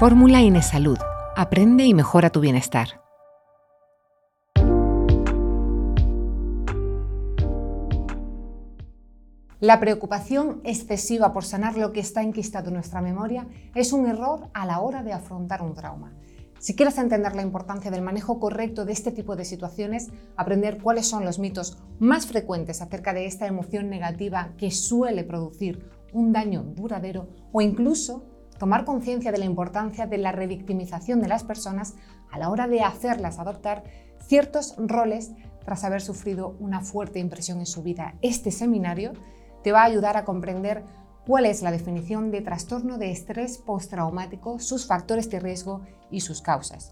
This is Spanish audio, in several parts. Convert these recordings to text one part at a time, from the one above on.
Fórmula Inesalud. Aprende y mejora tu bienestar. La preocupación excesiva por sanar lo que está enquistado en nuestra memoria es un error a la hora de afrontar un trauma. Si quieres entender la importancia del manejo correcto de este tipo de situaciones, aprender cuáles son los mitos más frecuentes acerca de esta emoción negativa que suele producir un daño duradero o incluso tomar conciencia de la importancia de la revictimización de las personas a la hora de hacerlas adoptar ciertos roles tras haber sufrido una fuerte impresión en su vida. Este seminario te va a ayudar a comprender cuál es la definición de trastorno de estrés postraumático, sus factores de riesgo y sus causas.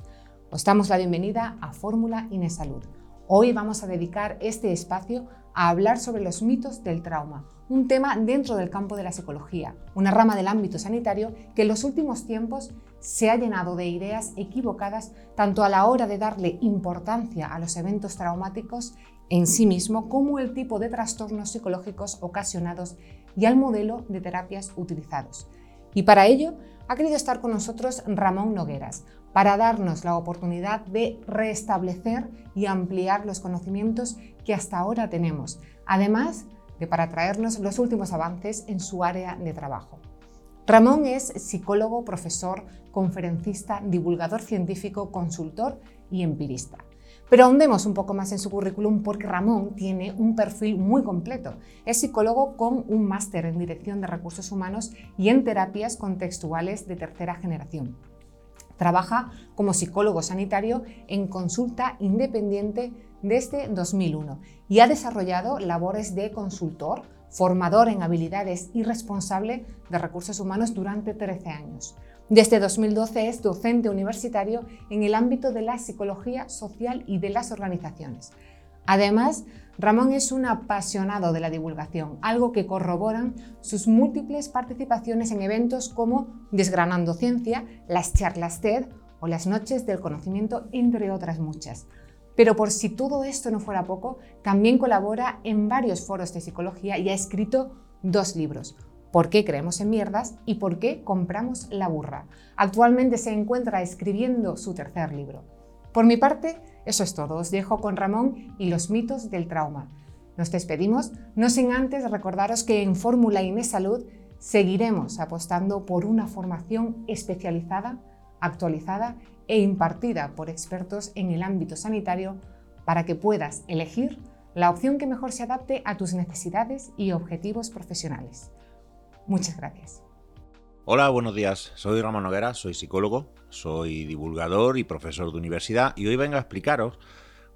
Os damos la bienvenida a Fórmula Inesalud. Hoy vamos a dedicar este espacio a hablar sobre los mitos del trauma, un tema dentro del campo de la psicología, una rama del ámbito sanitario que en los últimos tiempos se ha llenado de ideas equivocadas tanto a la hora de darle importancia a los eventos traumáticos en sí mismo como el tipo de trastornos psicológicos ocasionados y al modelo de terapias utilizados. Y para ello ha querido estar con nosotros Ramón Nogueras, para darnos la oportunidad de restablecer y ampliar los conocimientos que hasta ahora tenemos, además de para traernos los últimos avances en su área de trabajo. Ramón es psicólogo, profesor, conferencista, divulgador científico, consultor y empirista. Pero ahondemos un poco más en su currículum porque Ramón tiene un perfil muy completo. Es psicólogo con un máster en dirección de recursos humanos y en terapias contextuales de tercera generación. Trabaja como psicólogo sanitario en consulta independiente desde 2001 y ha desarrollado labores de consultor, formador en habilidades y responsable de recursos humanos durante 13 años. Desde 2012 es docente universitario en el ámbito de la psicología social y de las organizaciones. Además, Ramón es un apasionado de la divulgación, algo que corroboran sus múltiples participaciones en eventos como Desgranando Ciencia, las charlas TED o las Noches del Conocimiento, entre otras muchas. Pero por si todo esto no fuera poco, también colabora en varios foros de psicología y ha escrito dos libros. ¿Por qué creemos en mierdas? y ¿Por qué compramos la burra? Actualmente se encuentra escribiendo su tercer libro. Por mi parte, eso es todo. Os dejo con Ramón y los mitos del trauma. Nos despedimos, no sin antes recordaros que en Fórmula Inés Salud seguiremos apostando por una formación especializada, actualizada e impartida por expertos en el ámbito sanitario para que puedas elegir la opción que mejor se adapte a tus necesidades y objetivos profesionales. Muchas gracias. Hola, buenos días. Soy Ramón Noguera, soy psicólogo, soy divulgador y profesor de universidad y hoy vengo a explicaros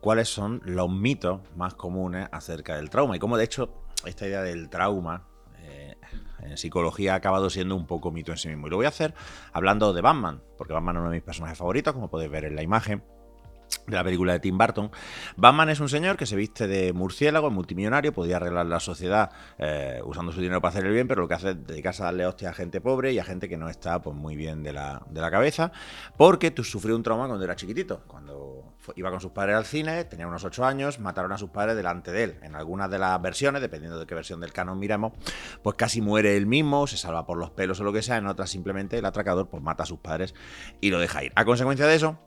cuáles son los mitos más comunes acerca del trauma y cómo de hecho esta idea del trauma en psicología ha acabado siendo un poco mito en sí mismo. Y lo voy a hacer hablando de Batman, porque Batman es uno de mis personajes favoritos, como podéis ver en la imagen de la película de Tim Burton. Batman es un señor que se viste de murciélago, es multimillonario, podía arreglar la sociedad eh, usando su dinero para hacer el bien, pero lo que hace es dedicarse a darle hostia a gente pobre y a gente que no está pues, muy bien de la, de la cabeza, porque tú sufrió un trauma cuando era chiquitito. Cuando iba con sus padres al cine, tenía unos 8 años, mataron a sus padres delante de él. En algunas de las versiones, dependiendo de qué versión del canon miremos, pues casi muere él mismo, se salva por los pelos o lo que sea, en otras simplemente el atracador pues mata a sus padres y lo deja ir. A consecuencia de eso,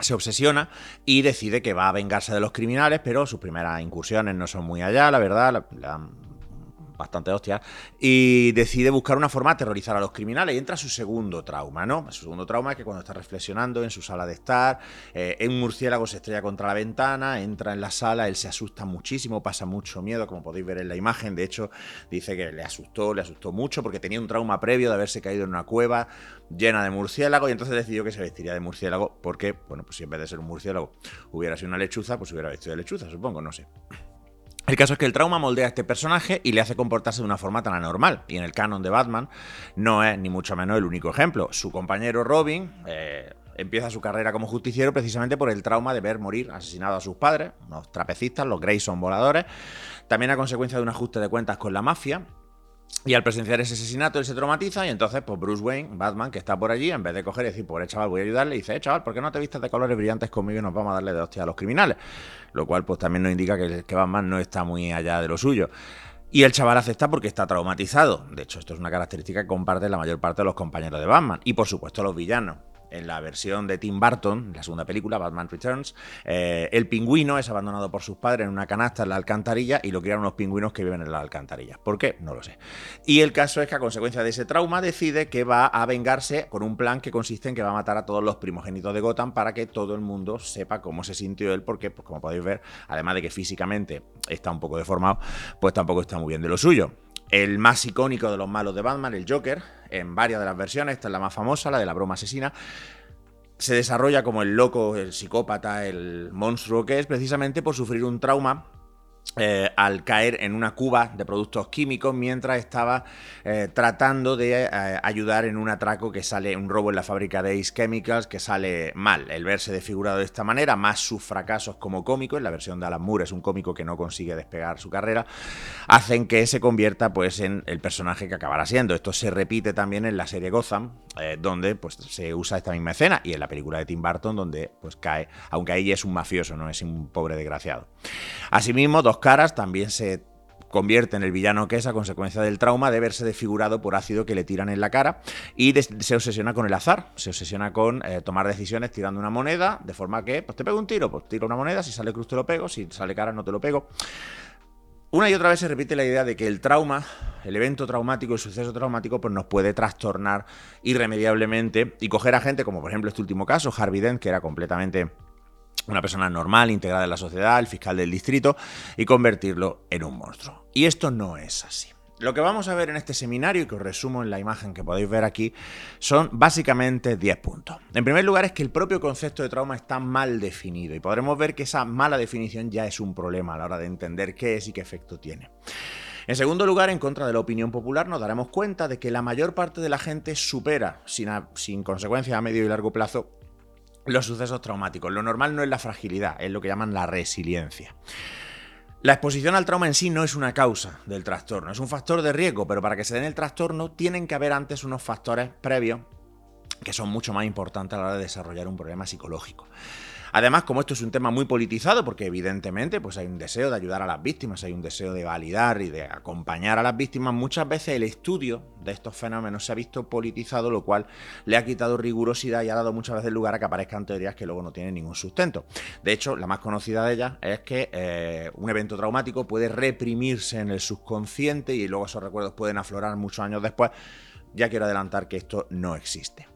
se obsesiona y decide que va a vengarse de los criminales, pero sus primeras incursiones no son muy allá, la verdad, bastante hostia, y decide buscar una forma de aterrorizar a los criminales y entra su segundo trauma, ¿no? Su segundo trauma es que cuando está reflexionando en su sala de estar, eh, un murciélago se estrella contra la ventana, entra en la sala, él se asusta muchísimo, pasa mucho miedo, como podéis ver en la imagen, de hecho dice que le asustó, le asustó mucho porque tenía un trauma previo de haberse caído en una cueva llena de murciélago y entonces decidió que se vestiría de murciélago porque, bueno, pues si en vez de ser un murciélago hubiera sido una lechuza, pues hubiera vestido de lechuza, supongo, no sé. El caso es que el trauma moldea a este personaje y le hace comportarse de una forma tan anormal. Y en el canon de Batman no es ni mucho menos el único ejemplo. Su compañero Robin eh, empieza su carrera como justiciero precisamente por el trauma de ver morir asesinado a sus padres, unos trapecistas, los Grayson voladores. También a consecuencia de un ajuste de cuentas con la mafia. Y al presenciar ese asesinato, él se traumatiza y entonces, pues Bruce Wayne, Batman, que está por allí, en vez de coger y decir, pobre chaval, voy a ayudarle, dice, eh, chaval, ¿por qué no te vistas de colores brillantes conmigo y nos vamos a darle de hostia a los criminales? Lo cual, pues también nos indica que, que Batman no está muy allá de lo suyo. Y el chaval acepta porque está traumatizado. De hecho, esto es una característica que comparte la mayor parte de los compañeros de Batman. Y por supuesto los villanos en la versión de Tim Burton, la segunda película, Batman Returns, eh, el pingüino es abandonado por sus padres en una canasta en la alcantarilla y lo criaron unos pingüinos que viven en la alcantarilla. ¿Por qué? No lo sé. Y el caso es que a consecuencia de ese trauma decide que va a vengarse con un plan que consiste en que va a matar a todos los primogénitos de Gotham para que todo el mundo sepa cómo se sintió él, porque, pues, como podéis ver, además de que físicamente está un poco deformado, pues tampoco está muy bien de lo suyo el más icónico de los malos de Batman, el Joker, en varias de las versiones, esta es la más famosa, la de la broma asesina, se desarrolla como el loco, el psicópata, el monstruo que es precisamente por sufrir un trauma eh, al caer en una cuba de productos químicos mientras estaba eh, tratando de eh, ayudar en un atraco que sale, un robo en la fábrica de Ace Chemicals que sale mal. El verse desfigurado de esta manera, más sus fracasos como cómico, en la versión de Alan Moore es un cómico que no consigue despegar su carrera, hacen que se convierta pues en el personaje que acabará siendo. Esto se repite también en la serie Gotham, donde pues se usa esta misma escena y en la película de Tim Burton donde pues cae, aunque ahí es un mafioso, no es un pobre desgraciado. Asimismo, dos caras también se convierte en el villano que es a consecuencia del trauma de verse desfigurado por ácido que le tiran en la cara y se obsesiona con el azar, se obsesiona con eh, tomar decisiones tirando una moneda, de forma que, pues te pego un tiro, pues tiro una moneda, si sale cruz te lo pego, si sale cara no te lo pego. Una y otra vez se repite la idea de que el trauma, el evento traumático, el suceso traumático, pues nos puede trastornar irremediablemente y coger a gente, como por ejemplo este último caso, Harvey Dent, que era completamente una persona normal, integrada en la sociedad, el fiscal del distrito, y convertirlo en un monstruo. Y esto no es así. Lo que vamos a ver en este seminario, y que os resumo en la imagen que podéis ver aquí, son básicamente 10 puntos. En primer lugar es que el propio concepto de trauma está mal definido y podremos ver que esa mala definición ya es un problema a la hora de entender qué es y qué efecto tiene. En segundo lugar, en contra de la opinión popular, nos daremos cuenta de que la mayor parte de la gente supera, sin, sin consecuencias a medio y largo plazo, los sucesos traumáticos. Lo normal no es la fragilidad, es lo que llaman la resiliencia. La exposición al trauma en sí no es una causa del trastorno, es un factor de riesgo, pero para que se den el trastorno tienen que haber antes unos factores previos que son mucho más importantes a la hora de desarrollar un problema psicológico. Además, como esto es un tema muy politizado, porque evidentemente pues hay un deseo de ayudar a las víctimas, hay un deseo de validar y de acompañar a las víctimas, muchas veces el estudio de estos fenómenos se ha visto politizado, lo cual le ha quitado rigurosidad y ha dado muchas veces lugar a que aparezcan teorías que luego no tienen ningún sustento. De hecho, la más conocida de ellas es que eh, un evento traumático puede reprimirse en el subconsciente y luego esos recuerdos pueden aflorar muchos años después. Ya quiero adelantar que esto no existe.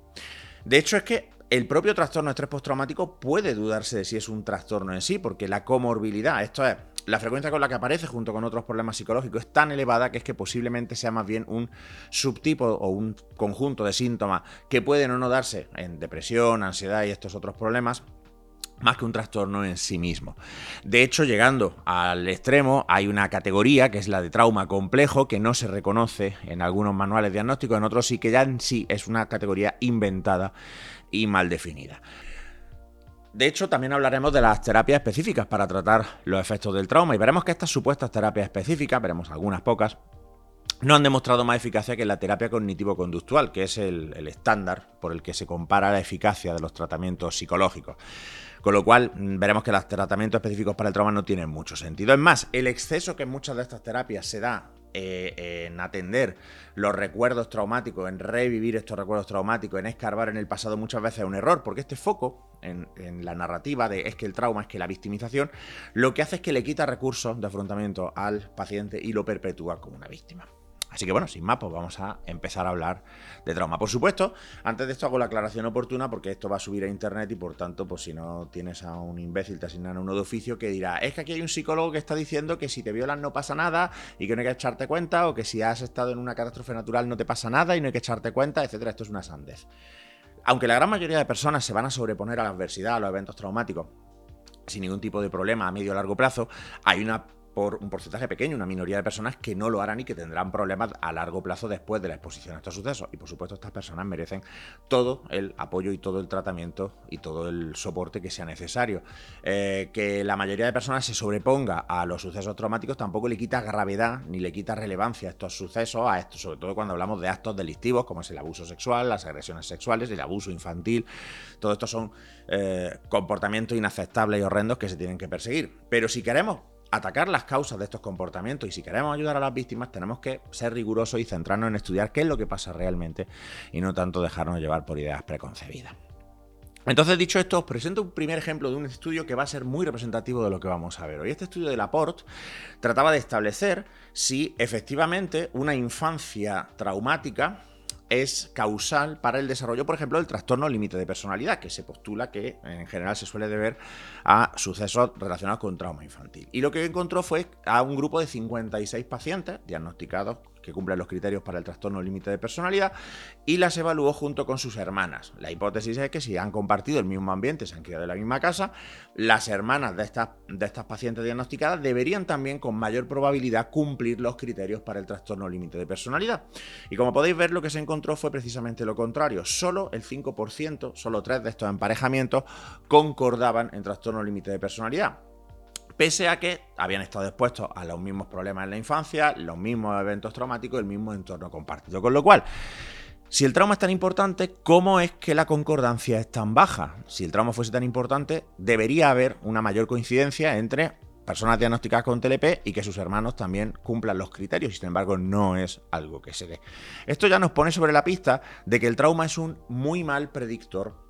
De hecho, es que el propio trastorno de estrés postraumático puede dudarse de si es un trastorno en sí, porque la comorbilidad, esto es, la frecuencia con la que aparece junto con otros problemas psicológicos es tan elevada que es que posiblemente sea más bien un subtipo o un conjunto de síntomas que pueden o no darse en depresión, ansiedad y estos otros problemas más que un trastorno en sí mismo. De hecho, llegando al extremo, hay una categoría que es la de trauma complejo, que no se reconoce en algunos manuales diagnósticos, en otros sí que ya en sí es una categoría inventada y mal definida. De hecho, también hablaremos de las terapias específicas para tratar los efectos del trauma y veremos que estas supuestas terapias específicas, veremos algunas pocas, no han demostrado más eficacia que la terapia cognitivo-conductual, que es el, estándar por el que se compara la eficacia de los tratamientos psicológicos. Con lo cual, mm, veremos que los tratamientos específicos para el trauma no tienen mucho sentido. Es más, el exceso que en muchas de estas terapias se da eh, en atender los recuerdos traumáticos, en revivir estos recuerdos traumáticos, en escarbar en el pasado muchas veces es un error, porque este foco en, en, la narrativa de es que el trauma, es que la victimización, lo que hace es que le quita recursos de afrontamiento al paciente y lo perpetúa como una víctima. Así que bueno, sin más, pues vamos a empezar a hablar de trauma. Por supuesto, antes de esto hago la aclaración oportuna porque esto va a subir a internet y por tanto, pues si no tienes a un imbécil, te asignan uno de oficio que dirá, es que aquí hay un psicólogo que está diciendo que si te violan no pasa nada y que no hay que echarte cuenta, o que si has estado en una catástrofe natural no te pasa nada y no hay que echarte cuenta, etcétera. Esto es una sandez. Aunque la gran mayoría de personas se van a sobreponer a la adversidad, a los eventos traumáticos, sin ningún tipo de problema a medio o largo plazo, hay una por un porcentaje pequeño, una minoría de personas que no lo harán y que tendrán problemas a largo plazo después de la exposición a estos sucesos. Y por supuesto estas personas merecen todo el apoyo y todo el tratamiento y todo el soporte que sea necesario. Eh, que la mayoría de personas se sobreponga a los sucesos traumáticos tampoco le quita gravedad ni le quita relevancia a estos sucesos, a esto, sobre todo cuando hablamos de actos delictivos como es el abuso sexual, las agresiones sexuales, el abuso infantil. Todo esto son eh, comportamientos inaceptables y horrendos que se tienen que perseguir. Pero si queremos atacar las causas de estos comportamientos y si queremos ayudar a las víctimas tenemos que ser rigurosos y centrarnos en estudiar qué es lo que pasa realmente y no tanto dejarnos llevar por ideas preconcebidas. Entonces, dicho esto, os presento un primer ejemplo de un estudio que va a ser muy representativo de lo que vamos a ver hoy. Este estudio de Laporte trataba de establecer si efectivamente una infancia traumática es causal para el desarrollo, por ejemplo, del trastorno límite de personalidad, que se postula que en general se suele deber a sucesos relacionados con trauma infantil. Y lo que encontró fue a un grupo de 56 pacientes diagnosticados que cumplen los criterios para el trastorno límite de personalidad y las evaluó junto con sus hermanas. La hipótesis es que si han compartido el mismo ambiente, se han criado en la misma casa, las hermanas de estas, de estas pacientes diagnosticadas deberían también con mayor probabilidad cumplir los criterios para el trastorno límite de personalidad. Y como podéis ver, lo que se encontró fue precisamente lo contrario. Solo el 5%, solo tres de estos emparejamientos concordaban en trastorno límite de personalidad pese a que habían estado expuestos a los mismos problemas en la infancia, los mismos eventos traumáticos, el mismo entorno compartido. Con lo cual, si el trauma es tan importante, ¿cómo es que la concordancia es tan baja? Si el trauma fuese tan importante, debería haber una mayor coincidencia entre personas diagnosticadas con TLP y que sus hermanos también cumplan los criterios y sin embargo no es algo que se dé. Esto ya nos pone sobre la pista de que el trauma es un muy mal predictor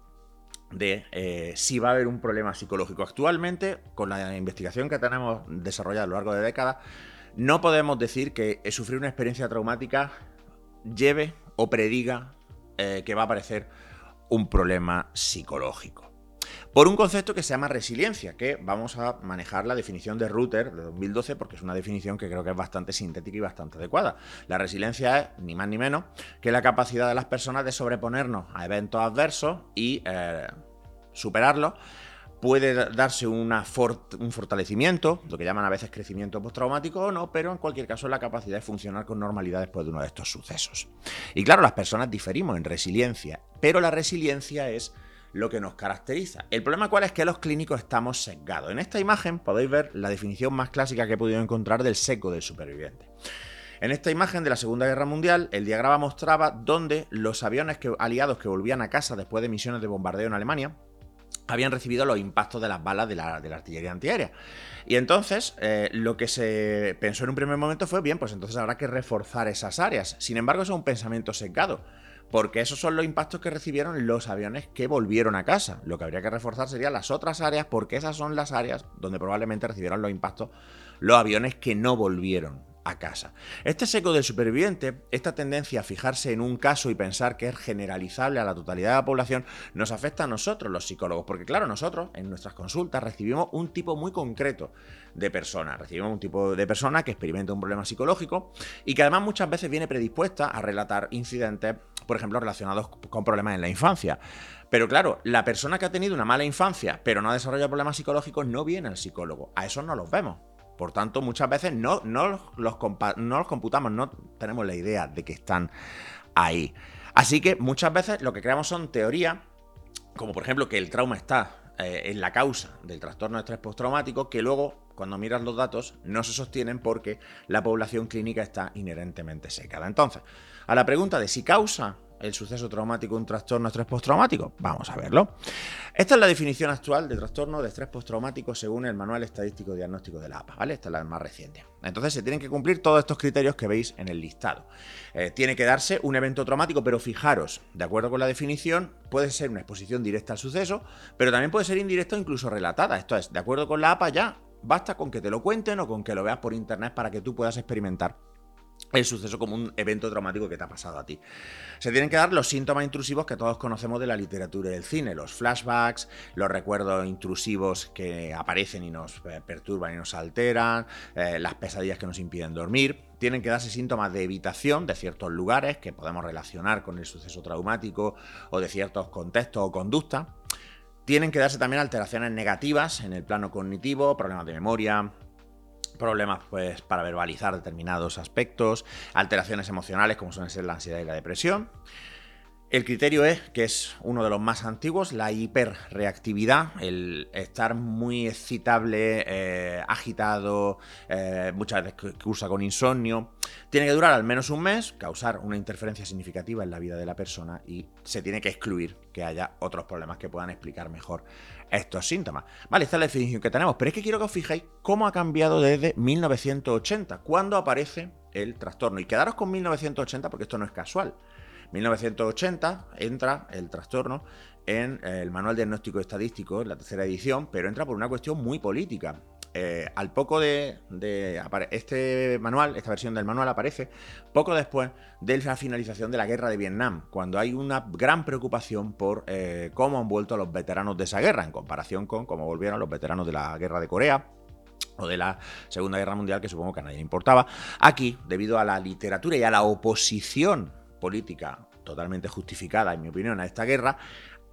de eh, si va a haber un problema psicológico. Actualmente, con la investigación que tenemos desarrollada a lo largo de décadas, no podemos decir que sufrir una experiencia traumática lleve o prediga eh, que va a aparecer un problema psicológico por un concepto que se llama resiliencia, que vamos a manejar la definición de Router de 2012 porque es una definición que creo que es bastante sintética y bastante adecuada. La resiliencia es ni más ni menos que la capacidad de las personas de sobreponernos a eventos adversos y eh, superarlos puede darse un fortalecimiento, lo que llaman a veces crecimiento postraumático o no, pero en cualquier caso la capacidad de funcionar con normalidad después de uno de estos sucesos. Y claro, las personas diferimos en resiliencia, pero la resiliencia es lo que nos caracteriza. El problema cuál es que los clínicos estamos sesgados. En esta imagen podéis ver la definición más clásica que he podido encontrar del seco del superviviente. En esta imagen de la Segunda Guerra Mundial, el diagrama mostraba dónde los aviones aliados que volvían a casa después de misiones de bombardeo en Alemania habían recibido los impactos de las balas de la, artillería antiaérea. Y entonces eh, lo que se pensó en un primer momento fue, bien, pues entonces habrá que reforzar esas áreas. Sin embargo, eso es un pensamiento sesgado porque esos son los impactos que recibieron los aviones que volvieron a casa. Lo que habría que reforzar serían las otras áreas, porque esas son las áreas donde probablemente recibieron los impactos los aviones que no volvieron a casa. Este seco del superviviente, esta tendencia a fijarse en un caso y pensar que es generalizable a la totalidad de la población, nos afecta a nosotros los psicólogos, porque claro, nosotros en nuestras consultas recibimos un tipo muy concreto de persona, recibimos un tipo de persona que experimenta un problema psicológico y que además muchas veces viene predispuesta a relatar incidentes, por ejemplo, relacionados con problemas en la infancia. Pero claro, la persona que ha tenido una mala infancia, pero no ha desarrollado problemas psicológicos, no viene al psicólogo. A esos no los vemos. Por tanto, muchas veces no, no, los, no los computamos, no tenemos la idea de que están ahí. Así que muchas veces lo que creamos son teorías, como por ejemplo que el trauma está eh, en la causa del trastorno de estrés postraumático, que luego, cuando miras los datos, no se sostienen porque la población clínica está inherentemente secada. Entonces, a la pregunta de si causa el suceso traumático un trastorno estrés postraumático? Vamos a verlo. Esta es la definición actual de trastorno de estrés postraumático según el Manual Estadístico Diagnóstico de la APA, ¿vale? Esta es la más reciente. Entonces se tienen que cumplir todos estos criterios que veis en el listado. Eh, tiene que darse un evento traumático, pero fijaros, de acuerdo con la definición, puede ser una exposición directa al suceso, pero también puede ser indirecta o incluso relatada. Esto es, de acuerdo con la APA ya basta con que te lo cuenten o con que lo veas por internet para que tú puedas experimentar el suceso como un evento traumático que te ha pasado a ti. Se tienen que dar los síntomas intrusivos que todos conocemos de la literatura y del cine, los flashbacks, los recuerdos intrusivos que aparecen y nos eh, perturban y nos alteran, eh, las pesadillas que nos impiden dormir. Tienen que darse síntomas de evitación de ciertos lugares que podemos relacionar con el suceso traumático o de ciertos contextos o conductas. Tienen que darse también alteraciones negativas en el plano cognitivo, problemas de memoria, problemas pues, para verbalizar determinados aspectos, alteraciones emocionales como suelen ser la ansiedad y la depresión. El criterio es, que es uno de los más antiguos, la hiperreactividad, el estar muy excitable, eh, agitado, eh, muchas veces cursa con insomnio. tiene que durar al menos un mes, causar una interferencia significativa en la vida de la persona y se tiene que excluir que haya otros problemas que puedan explicar mejor estos síntomas. Vale, esta es la definición que tenemos, pero es que quiero que os fijéis cómo ha cambiado desde 1980, cuando aparece el trastorno. Y quedaros con 1980 porque esto no es casual. 1980 entra el trastorno en el Manual Diagnóstico Estadístico, en la tercera edición, pero entra por una cuestión muy política. Eh, al poco de, este manual, esta versión del manual aparece poco después de la finalización de la guerra de Vietnam, cuando hay una gran preocupación por eh, cómo han vuelto los veteranos de esa guerra, en comparación con cómo volvieron los veteranos de la guerra de Corea o de la Segunda Guerra Mundial, que supongo que a nadie le importaba. Aquí, debido a la literatura y a la oposición política totalmente justificada, en mi opinión, a esta guerra,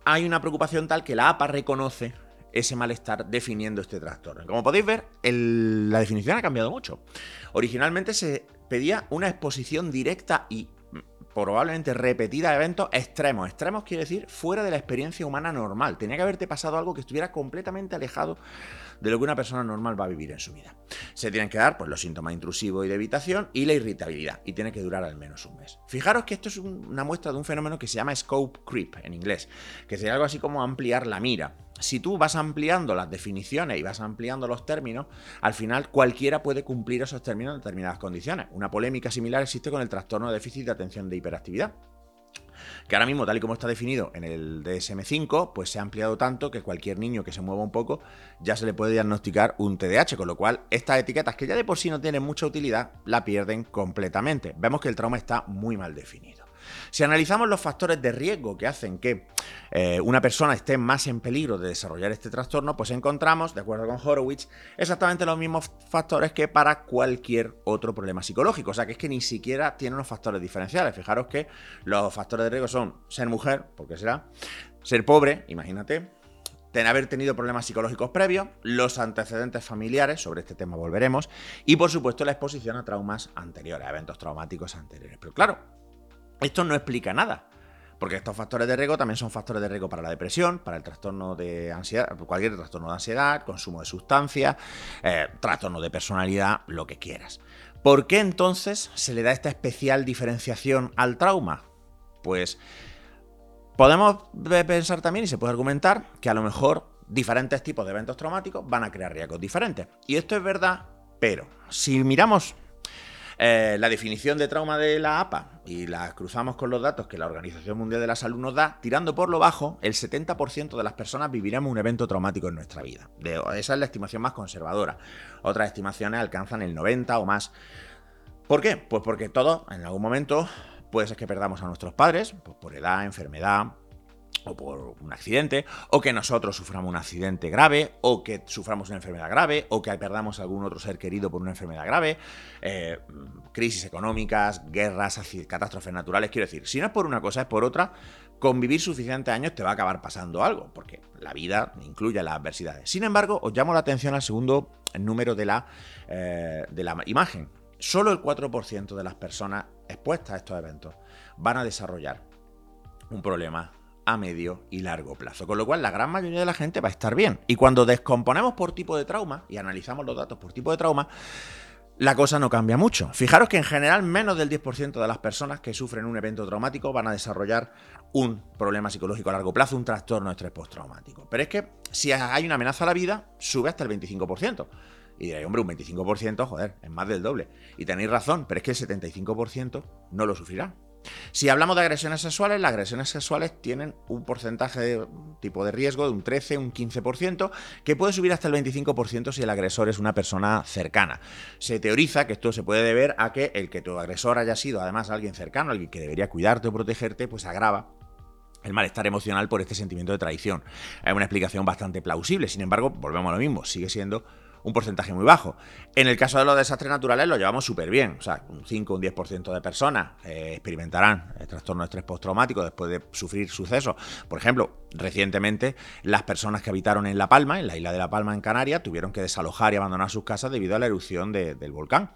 hay una preocupación tal que la APA reconoce ese malestar definiendo este trastorno. Como podéis ver, la definición ha cambiado mucho. Originalmente se pedía una exposición directa y probablemente repetida de eventos extremos. Extremos quiere decir fuera de la experiencia humana normal. Tenía que haberte pasado algo que estuviera completamente alejado de lo que una persona normal va a vivir en su vida. Se tienen que dar pues, los síntomas intrusivos y de evitación y la irritabilidad, y tiene que durar al menos un mes. Fijaros que esto es una muestra de un fenómeno que se llama scope creep en inglés, que sería algo así como ampliar la mira. Si tú vas ampliando las definiciones y vas ampliando los términos, al final cualquiera puede cumplir esos términos en determinadas condiciones. Una polémica similar existe con el trastorno de déficit de atención de hiperactividad que ahora mismo, tal y como está definido en el DSM5, pues se ha ampliado tanto que cualquier niño que se mueva un poco ya se le puede diagnosticar un TDAH, con lo cual estas etiquetas que ya de por sí no tienen mucha utilidad, la pierden completamente. Vemos que el trauma está muy mal definido. Si analizamos los factores de riesgo que hacen que eh, una persona esté más en peligro de desarrollar este trastorno, pues encontramos, de acuerdo con Horowitz, exactamente los mismos factores que para cualquier otro problema psicológico. O sea que es que ni siquiera tiene unos factores diferenciales. Fijaros que los factores de riesgo son ser mujer, porque será, ser pobre, imagínate, haber tenido problemas psicológicos previos, los antecedentes familiares, sobre este tema volveremos, y por supuesto la exposición a traumas anteriores, a eventos traumáticos anteriores. Pero claro, esto no explica nada. Porque estos factores de riesgo también son factores de riesgo para la depresión, para el trastorno de ansiedad, cualquier trastorno de ansiedad, consumo de sustancias, eh, trastorno de personalidad, lo que quieras. ¿Por qué entonces se le da esta especial diferenciación al trauma? Pues podemos pensar también y se puede argumentar que a lo mejor diferentes tipos de eventos traumáticos van a crear riesgos diferentes. Y esto es verdad, pero si miramos eh, la definición de trauma de la APA y la cruzamos con los datos que la Organización Mundial de la Salud nos da, tirando por lo bajo, el 70% de las personas viviremos un evento traumático en nuestra vida. esa es la estimación más conservadora. Otras estimaciones alcanzan el 90 o más. ¿Por qué? Pues porque todos, en algún momento, puede ser que perdamos a nuestros padres, pues por edad, enfermedad, o por un accidente, o que nosotros suframos un accidente grave, o que suframos una enfermedad grave, o que perdamos algún otro ser querido por una enfermedad grave, eh, crisis económicas, guerras, catástrofes naturales. Quiero decir, si no es por una cosa, es por otra, convivir suficientes años te va a acabar pasando algo, porque la vida incluye las adversidades. Sin embargo, os llamo la atención al segundo número de la, eh, de la imagen. Solo el 4% de las personas expuestas a estos eventos van a desarrollar un problema a medio y largo plazo. Con lo cual, la gran mayoría de la gente va a estar bien. Y cuando descomponemos por tipo de trauma y analizamos los datos por tipo de trauma, la cosa no cambia mucho. Fijaros que en general menos del 10% de las personas que sufren un evento traumático van a desarrollar un problema psicológico a largo plazo, un trastorno de estrés postraumático. Pero es que si hay una amenaza a la vida, sube hasta el 25%. Y diréis, hombre, un 25%, joder, es más del doble. Y tenéis razón, pero es que el 75% no lo sufrirá. Si hablamos de agresiones sexuales, las agresiones sexuales tienen un porcentaje de tipo de riesgo de un 13, un 15%, que puede subir hasta el 25% si el agresor es una persona cercana. Se teoriza que esto se puede deber a que el que tu agresor haya sido además alguien cercano, alguien que debería cuidarte o protegerte, pues agrava el malestar emocional por este sentimiento de traición. Es una explicación bastante plausible, sin embargo, volvemos a lo mismo, sigue siendo un porcentaje muy bajo. En el caso de los desastres naturales lo llevamos súper bien, o sea, un 5 o un 10% de personas eh, experimentarán el trastorno de estrés postraumático después de sufrir sucesos. Por ejemplo, recientemente las personas que habitaron en La Palma, en la isla de La Palma en Canarias, tuvieron que desalojar y abandonar sus casas debido a la erupción del volcán.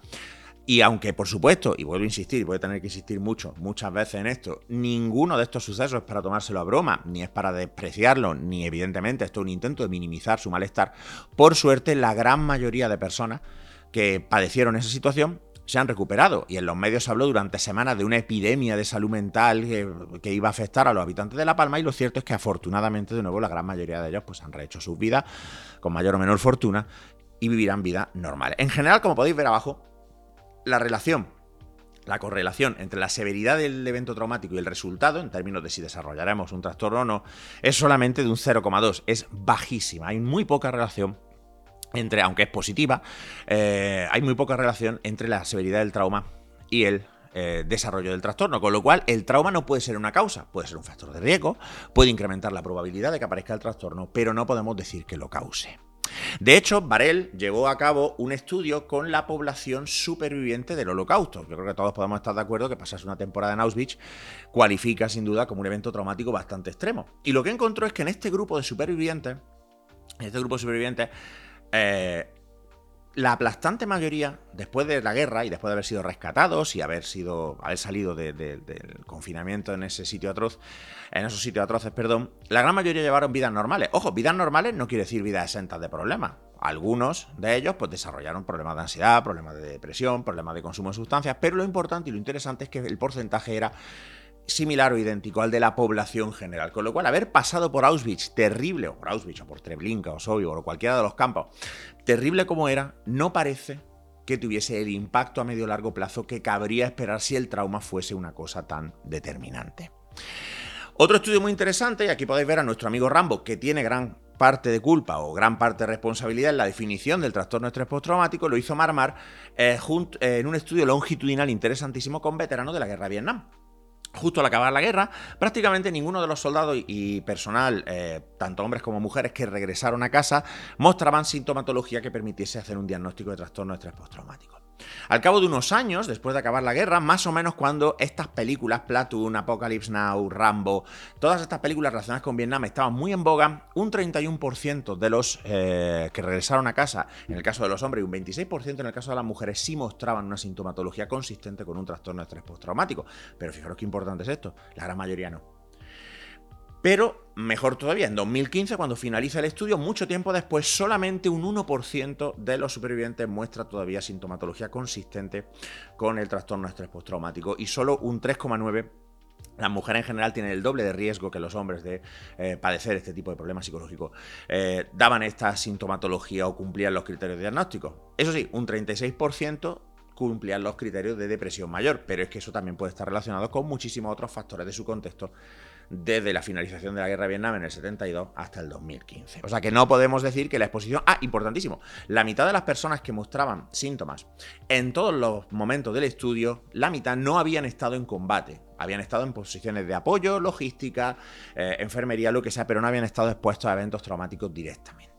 Y aunque, por supuesto, y vuelvo a insistir, voy a tener que insistir mucho, muchas veces en esto, ninguno de estos sucesos es para tomárselo a broma, ni es para despreciarlo, ni evidentemente esto es un intento de minimizar su malestar. Por suerte, la gran mayoría de personas que padecieron esa situación se han recuperado. Y en los medios se habló durante semanas de una epidemia de salud mental que, iba a afectar a los habitantes de La Palma. Y lo cierto es que afortunadamente, de nuevo, la gran mayoría de ellos pues, han rehecho sus vidas con mayor o menor fortuna y vivirán vidas normales. En general, como podéis ver abajo, la relación la correlación entre la severidad del evento traumático y el resultado, en términos de si desarrollaremos un trastorno o no, es solamente de un 0,2. Es bajísima. Hay muy poca relación entre, aunque es positiva, eh, hay muy poca relación entre la severidad del trauma y el eh, desarrollo del trastorno, con lo cual el trauma no puede ser una causa, puede ser un factor de riesgo, puede incrementar la probabilidad de que aparezca el trastorno, pero no podemos decir que lo cause. De hecho, Varel llevó a cabo un estudio con la población superviviente del holocausto. Yo creo que todos podemos estar de acuerdo que pasarse una temporada en Auschwitz cualifica sin duda como un evento traumático bastante extremo. Y lo que encontró es que en este grupo de supervivientes, en este grupo de supervivientes, eh, la aplastante mayoría, después de la guerra y después de haber sido rescatados y haber sido. haber salido del confinamiento en ese sitio atroz, en esos sitios atroces, perdón, la gran mayoría llevaron vidas normales. Ojo, vidas normales no quiere decir vidas exentas de problemas. Algunos de ellos pues desarrollaron problemas de ansiedad, problemas de depresión, problemas de consumo de sustancias, pero lo importante y lo interesante es que el porcentaje era similar o idéntico al de la población general. Con lo cual, haber pasado por Auschwitz, terrible, o por Auschwitz, o por Treblinka, o Sobibor, o cualquiera de los campos, terrible como era, no parece que tuviese el impacto a medio largo plazo que cabría esperar si el trauma fuese una cosa tan determinante. Otro estudio muy interesante, y aquí podéis ver a nuestro amigo Rambo, que tiene gran parte de culpa o gran parte de responsabilidad en la definición del trastorno de estrés postraumático, lo hizo Marmar eh, en un estudio longitudinal interesantísimo con veteranos de la guerra de Vietnam justo al acabar la guerra, prácticamente ninguno de los soldados y personal, eh, tanto hombres como mujeres que regresaron a casa, mostraban sintomatología que permitiese hacer un diagnóstico de trastorno de estrés postraumático. Al cabo de unos años, después de acabar la guerra, más o menos cuando estas películas, Platoon, Apocalypse Now, Rambo, todas estas películas relacionadas con Vietnam estaban muy en boga, un 31% de los eh, que regresaron a casa, en el caso de los hombres, y un 26% en el caso de las mujeres, sí mostraban una sintomatología consistente con un trastorno de estrés postraumático. Pero fijaros qué importante es esto, la gran mayoría no. Pero, mejor todavía, en 2015, cuando finaliza el estudio, mucho tiempo después, solamente un 1% de los supervivientes muestra todavía sintomatología consistente con el trastorno estrés postraumático y solo un 3,9% las mujeres en general tienen el doble de riesgo que los hombres de eh, padecer este tipo de problemas psicológicos. Eh, daban esta sintomatología o cumplían los criterios diagnósticos. Eso sí, un 36% cumplían los criterios de depresión mayor, pero es que eso también puede estar relacionado con muchísimos otros factores de su contexto desde la finalización de la guerra de Vietnam en el 72 hasta el 2015. O sea que no podemos decir que la exposición... Ah, importantísimo, la mitad de las personas que mostraban síntomas en todos los momentos del estudio, la mitad no habían estado en combate. Habían estado en posiciones de apoyo, logística, eh, enfermería, lo que sea, pero no habían estado expuestos a eventos traumáticos directamente.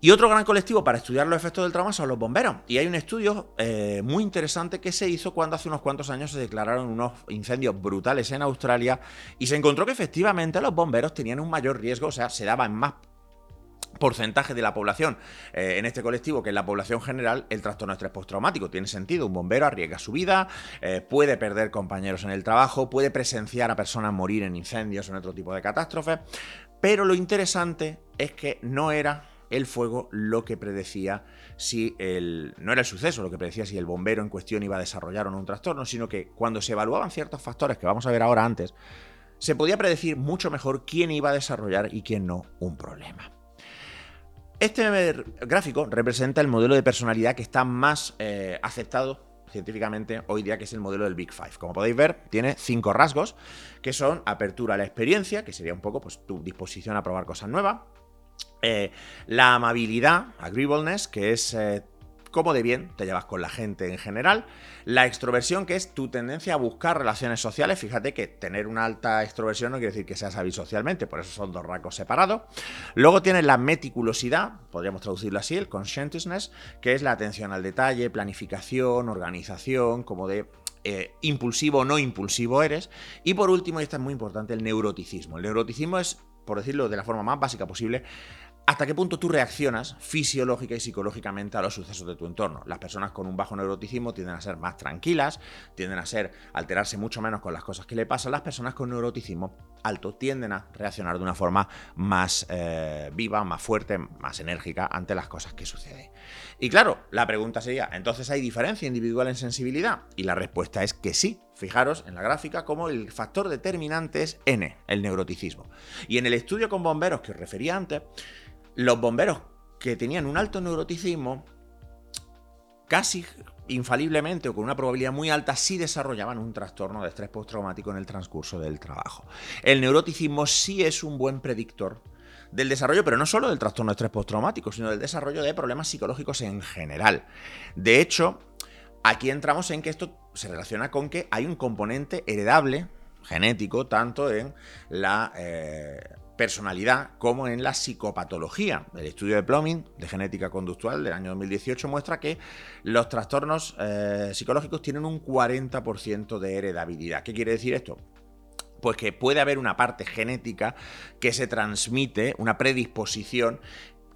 Y otro gran colectivo para estudiar los efectos del trauma son los bomberos. Y hay un estudio eh, muy interesante que se hizo cuando hace unos cuantos años se declararon unos incendios brutales en Australia y se encontró que efectivamente los bomberos tenían un mayor riesgo, o sea, se daba en más porcentaje de la población eh, en este colectivo que en la población general el trastorno estrés postraumático. Tiene sentido, un bombero arriesga su vida, eh, puede perder compañeros en el trabajo, puede presenciar a personas morir en incendios o en otro tipo de catástrofes, pero lo interesante es que no era el fuego lo que predecía si el. no era el suceso lo que predecía si el bombero en cuestión iba a desarrollar o no un trastorno, sino que cuando se evaluaban ciertos factores que vamos a ver ahora antes, se podía predecir mucho mejor quién iba a desarrollar y quién no un problema. Este gráfico representa el modelo de personalidad que está más eh, aceptado científicamente hoy día, que es el modelo del Big Five. Como podéis ver, tiene cinco rasgos, que son apertura a la experiencia, que sería un poco pues, tu disposición a probar cosas nuevas, eh, la amabilidad, agreeableness, que es eh, cómo de bien te llevas con la gente en general. La extroversión, que es tu tendencia a buscar relaciones sociales. Fíjate que tener una alta extroversión no quiere decir que seas hábil socialmente, por eso son dos rasgos separados. Luego tienes la meticulosidad, podríamos traducirlo así, el conscientiousness, que es la atención al detalle, planificación, organización, como de eh, impulsivo o no impulsivo eres. Y por último, y esto es muy importante, el neuroticismo. El neuroticismo es, por decirlo de la forma más básica posible, hasta qué punto tú reaccionas fisiológica y psicológicamente a los sucesos de tu entorno. Las personas con un bajo neuroticismo tienden a ser más tranquilas, tienden a ser alterarse mucho menos con las cosas que le pasan. Las personas con neuroticismo alto tienden a reaccionar de una forma más eh, viva, más fuerte, más enérgica ante las cosas que suceden. Y claro, la pregunta sería, ¿entonces hay diferencia individual en sensibilidad? Y la respuesta es que sí. Fijaros en la gráfica como el factor determinante es N, el neuroticismo. Y en el estudio con bomberos que os refería antes, los bomberos que tenían un alto neuroticismo, casi infaliblemente o con una probabilidad muy alta, sí desarrollaban un trastorno de estrés postraumático en el transcurso del trabajo. El neuroticismo sí es un buen predictor del desarrollo, pero no solo del trastorno de estrés postraumático, sino del desarrollo de problemas psicológicos en general. De hecho, aquí entramos en que esto se relaciona con que hay un componente heredable, genético, tanto en la... Eh, personalidad como en la psicopatología. El estudio de Plumbing de genética conductual del año 2018 muestra que los trastornos eh, psicológicos tienen un 40% de heredabilidad. ¿Qué quiere decir esto? Pues que puede haber una parte genética que se transmite, una predisposición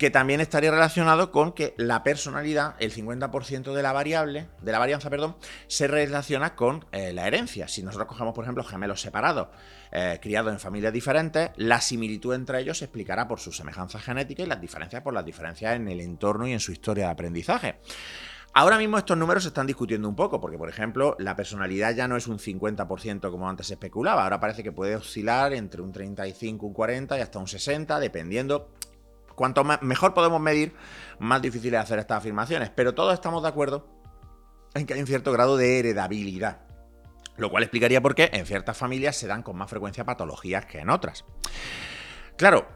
que también estaría relacionado con que la personalidad, el 50% de la variable, de la varianza, perdón, se relaciona con eh, la herencia. Si nosotros cogemos, por ejemplo, gemelos separados, eh, criados en familias diferentes, la similitud entre ellos se explicará por su semejanza genética y las diferencias por las diferencias en el entorno y en su historia de aprendizaje. Ahora mismo estos números se están discutiendo un poco, porque por ejemplo la personalidad ya no es un 50% como antes se especulaba, ahora parece que puede oscilar entre un 35, un 40 y hasta un 60, dependiendo Cuanto mejor podemos medir, más difícil es hacer estas afirmaciones. Pero todos estamos de acuerdo en que hay un cierto grado de heredabilidad. Lo cual explicaría por qué en ciertas familias se dan con más frecuencia patologías que en otras. Claro,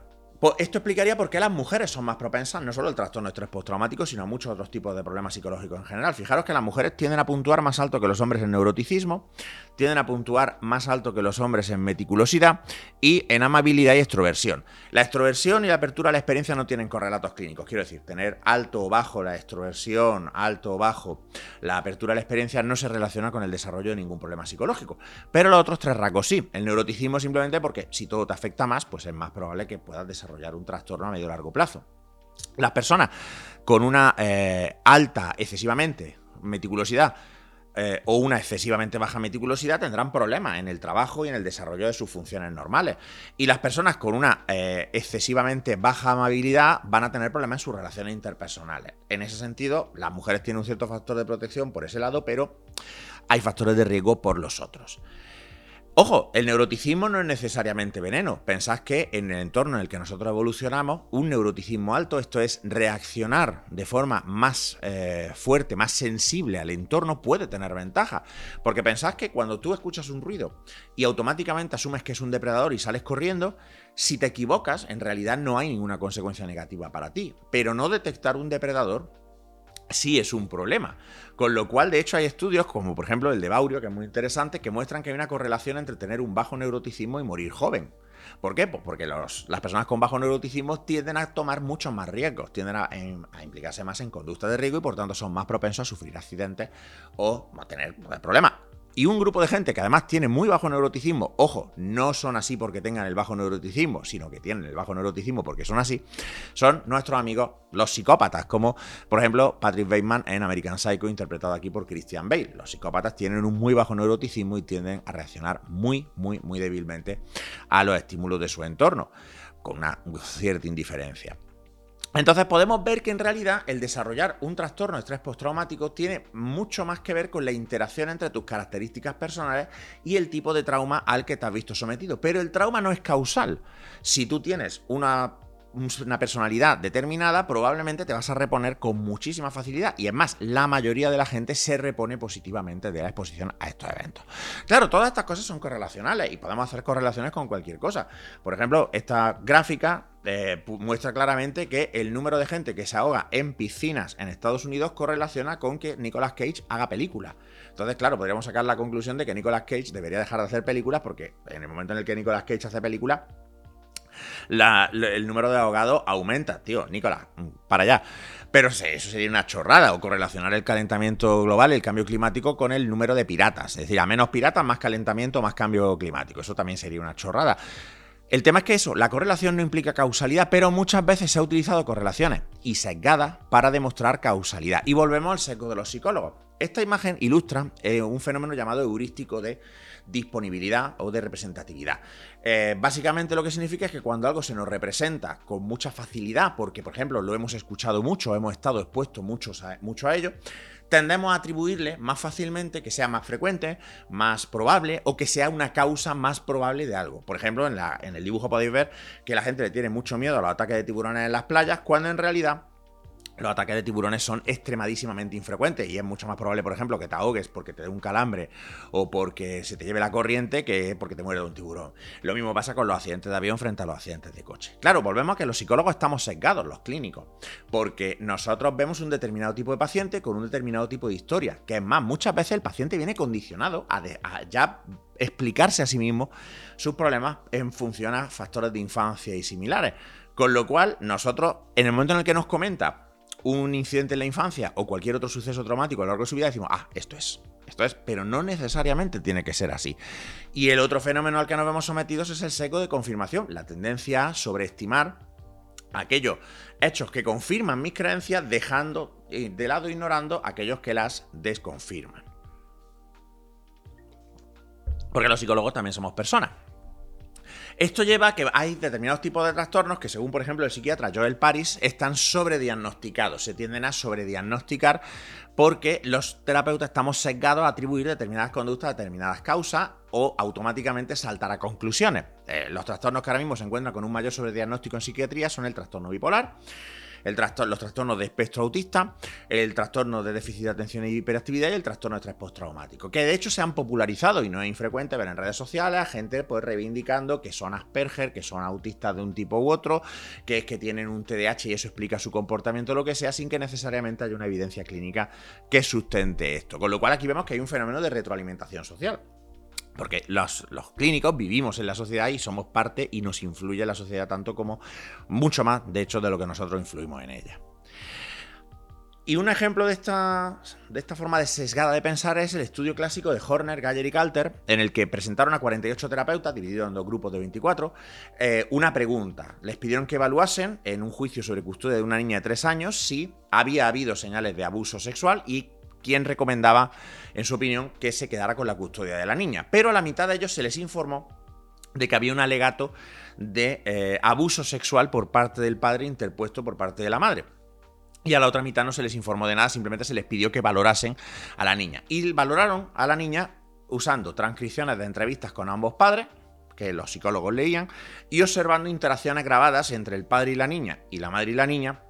pues esto explicaría por qué las mujeres son más propensas no solo al trastorno estrés postraumático, sino a muchos otros tipos de problemas psicológicos en general. Fijaros que las mujeres tienden a puntuar más alto que los hombres en neuroticismo, tienden a puntuar más alto que los hombres en meticulosidad y en amabilidad y extroversión. La extroversión y la apertura a la experiencia no tienen correlatos clínicos. Quiero decir, tener alto o bajo la extroversión, alto o bajo la apertura a la experiencia no se relaciona con el desarrollo de ningún problema psicológico. Pero los otros tres rasgos sí. El neuroticismo simplemente porque si todo te afecta más, pues es más probable que puedas desarrollar un trastorno a medio largo plazo. Las personas con una eh, alta, excesivamente, meticulosidad eh, o una excesivamente baja meticulosidad tendrán problemas en el trabajo y en el desarrollo de sus funciones normales. Y las personas con una eh, excesivamente baja amabilidad van a tener problemas en sus relaciones interpersonales. En ese sentido, las mujeres tienen un cierto factor de protección por ese lado, pero hay factores de riesgo por los otros. Ojo, el neuroticismo no es necesariamente veneno. Pensad que en el entorno en el que nosotros evolucionamos, un neuroticismo alto, esto es reaccionar de forma más eh, fuerte, más sensible al entorno, puede tener ventaja. Porque pensad que cuando tú escuchas un ruido y automáticamente asumes que es un depredador y sales corriendo, si te equivocas, en realidad no hay ninguna consecuencia negativa para ti. Pero no detectar un depredador sí es un problema. Con lo cual, de hecho, hay estudios, como por ejemplo el de Baurio, que es muy interesante, que muestran que hay una correlación entre tener un bajo neuroticismo y morir joven. ¿Por qué? Pues porque las personas con bajo neuroticismo tienden a tomar muchos más riesgos, tienden a, a, implicarse más en conducta de riesgo y por tanto son más propensos a sufrir accidentes o a tener problemas. Y un grupo de gente que además tiene muy bajo neuroticismo, ojo, no son así porque tengan el bajo neuroticismo, sino que tienen el bajo neuroticismo porque son así, son nuestros amigos los psicópatas, como por ejemplo Patrick Bateman en American Psycho, interpretado aquí por Christian Bale. Los psicópatas tienen un muy bajo neuroticismo y tienden a reaccionar muy, muy, muy débilmente a los estímulos de su entorno, con una cierta indiferencia. Entonces podemos ver que en realidad el desarrollar un trastorno de estrés postraumático tiene mucho más que ver con la interacción entre tus características personales y el tipo de trauma al que te has visto sometido. Pero el trauma no es causal. Si tú tienes una una personalidad determinada, probablemente te vas a reponer con muchísima facilidad. Y es más, la mayoría de la gente se repone positivamente de la exposición a estos eventos. Claro, todas estas cosas son correlacionales y podemos hacer correlaciones con cualquier cosa. Por ejemplo, esta gráfica eh, muestra claramente que el número de gente que se ahoga en piscinas en Estados Unidos correlaciona con que Nicolas Cage haga películas. Entonces, claro, podríamos sacar la conclusión de que Nicolas Cage debería dejar de hacer películas porque en el momento en el que Nicolas Cage hace películas, el número de ahogados aumenta, tío, Nicolás, para allá. Pero eso sería una chorrada, o correlacionar el calentamiento global, el cambio climático, con el número de piratas. Es decir, a menos piratas, más calentamiento, más cambio climático. Eso también sería una chorrada. El tema es que eso, la correlación no implica causalidad, pero muchas veces se ha utilizado correlaciones y sesgadas para demostrar causalidad. Y volvemos al seco de los psicólogos. Esta imagen ilustra eh, un fenómeno llamado heurístico de disponibilidad o de representatividad. Eh, básicamente lo que significa es que cuando algo se nos representa con mucha facilidad, porque por ejemplo lo hemos escuchado mucho, hemos estado expuestos muchos mucho a ello, tendemos a atribuirle más fácilmente que sea más frecuente, más probable o que sea una causa más probable de algo. Por ejemplo, en, el dibujo podéis ver que la gente le tiene mucho miedo a los ataques de tiburones en las playas, cuando en realidad los ataques de tiburones son extremadísimamente infrecuentes y es mucho más probable, por ejemplo, que te ahogues porque te dé un calambre o porque se te lleve la corriente que porque te muere de un tiburón. Lo mismo pasa con los accidentes de avión frente a los accidentes de coche. Claro, volvemos a que los psicólogos estamos sesgados, los clínicos, porque nosotros vemos un determinado tipo de paciente con un determinado tipo de historia, que es más, muchas veces el paciente viene condicionado a, a ya explicarse a sí mismo sus problemas en función a factores de infancia y similares. Con lo cual, nosotros, en el momento en el que nos comenta un incidente en la infancia o cualquier otro suceso traumático a lo largo de su vida, decimos, ah, esto es. Esto es, pero no necesariamente tiene que ser así. Y el otro fenómeno al que nos vemos sometidos es el seco de confirmación, la tendencia a sobreestimar aquellos hechos que confirman mis creencias, dejando eh, de lado, ignorando aquellos que las desconfirman. Porque los psicólogos también somos personas. Esto lleva a que hay determinados tipos de trastornos que, según por ejemplo el psiquiatra Joel Paris, están sobrediagnosticados, se tienden a sobrediagnosticar porque los terapeutas estamos sesgados a atribuir determinadas conductas a determinadas causas o automáticamente saltar a conclusiones. Eh, los trastornos que ahora mismo se encuentran con un mayor sobrediagnóstico en psiquiatría son el trastorno bipolar, los trastornos de espectro autista, el trastorno de déficit de atención y hiperactividad y el trastorno de estrés postraumático, que de hecho se han popularizado y no es infrecuente ver en redes sociales a gente pues reivindicando que son Asperger, que son autistas de un tipo u otro, que es que tienen un TDAH y eso explica su comportamiento, lo que sea, sin que necesariamente haya una evidencia clínica que sustente esto. Con lo cual aquí vemos que hay un fenómeno de retroalimentación social. Porque los, clínicos vivimos en la sociedad y somos parte y nos influye la sociedad tanto como mucho más, de hecho, de lo que nosotros influimos en ella. Y un ejemplo de esta, de esta forma de sesgada de pensar es el estudio clásico de Horner, Galler y Calter, en el que presentaron a 48 terapeutas, divididos en dos grupos de 24, eh, una pregunta. Les pidieron que evaluasen en un juicio sobre custodia de una niña de 3 años si había habido señales de abuso sexual y quien recomendaba, en su opinión, que se quedara con la custodia de la niña. Pero a la mitad de ellos se les informó de que había un alegato de eh, abuso sexual por parte del padre interpuesto por parte de la madre. Y a la otra mitad no se les informó de nada, simplemente se les pidió que valorasen a la niña. Y valoraron a la niña usando transcripciones de entrevistas con ambos padres, que los psicólogos leían, y observando interacciones grabadas entre el padre y la niña y la madre y la niña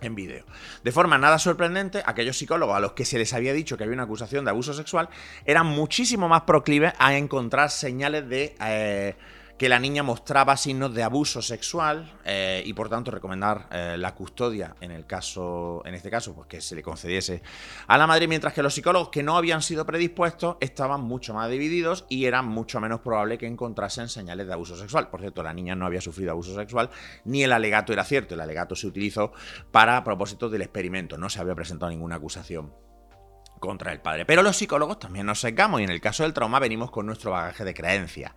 en vídeo. De forma nada sorprendente, aquellos psicólogos a los que se les había dicho que había una acusación de abuso sexual eran muchísimo más proclives a encontrar señales de eh, que la niña mostraba signos de abuso sexual eh, y por tanto recomendar eh, la custodia en el caso, en este caso, pues que se le concediese a la madre, mientras que los psicólogos que no habían sido predispuestos estaban mucho más divididos y era mucho menos probable que encontrasen señales de abuso sexual. Por cierto, la niña no había sufrido abuso sexual, ni el alegato era cierto, el alegato se utilizó para propósitos del experimento, no se había presentado ninguna acusación contra el padre. Pero los psicólogos también nos secamos y en el caso del trauma venimos con nuestro bagaje de creencia.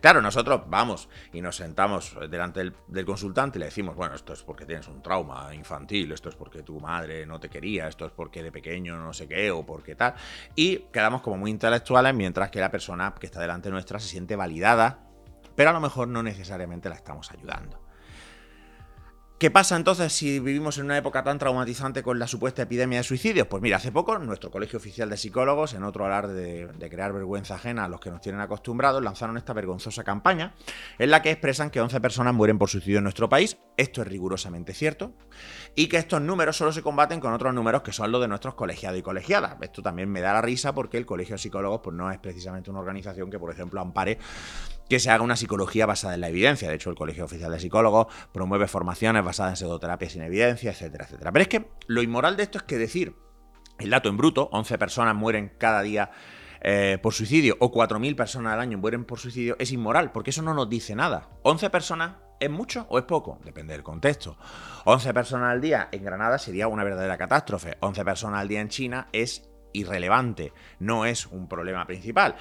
Claro, nosotros vamos y nos sentamos delante del, consultante y le decimos, bueno, esto es porque tienes un trauma infantil, esto es porque tu madre no te quería, esto es porque de pequeño no sé qué o porque tal. Y quedamos como muy intelectuales mientras que la persona que está delante nuestra se siente validada, pero a lo mejor no necesariamente la estamos ayudando. ¿Qué pasa entonces si vivimos en una época tan traumatizante con la supuesta epidemia de suicidios? Pues mira, hace poco nuestro Colegio Oficial de Psicólogos, en otro alarde de, crear vergüenza ajena a los que nos tienen acostumbrados, lanzaron esta vergonzosa campaña en la que expresan que 11 personas mueren por suicidio en nuestro país. Esto es rigurosamente cierto. Y que estos números solo se combaten con otros números que son los de nuestros colegiados y colegiadas. Esto también me da la risa porque el Colegio de Psicólogos pues, no es precisamente una organización que, por ejemplo, ampare que se haga una psicología basada en la evidencia. De hecho, el Colegio Oficial de Psicólogos promueve formaciones basadas en pseudoterapia sin evidencia, etcétera, etcétera. Pero es que lo inmoral de esto es que decir el dato en bruto, 11 personas mueren cada día eh, por suicidio o 4.000 personas al año mueren por suicidio, es inmoral, porque eso no nos dice nada. 11 personas ¿Es mucho o es poco? Depende del contexto. 11 personas al día en Granada sería una verdadera catástrofe. 11 personas al día en China es irrelevante, no es un problema principal.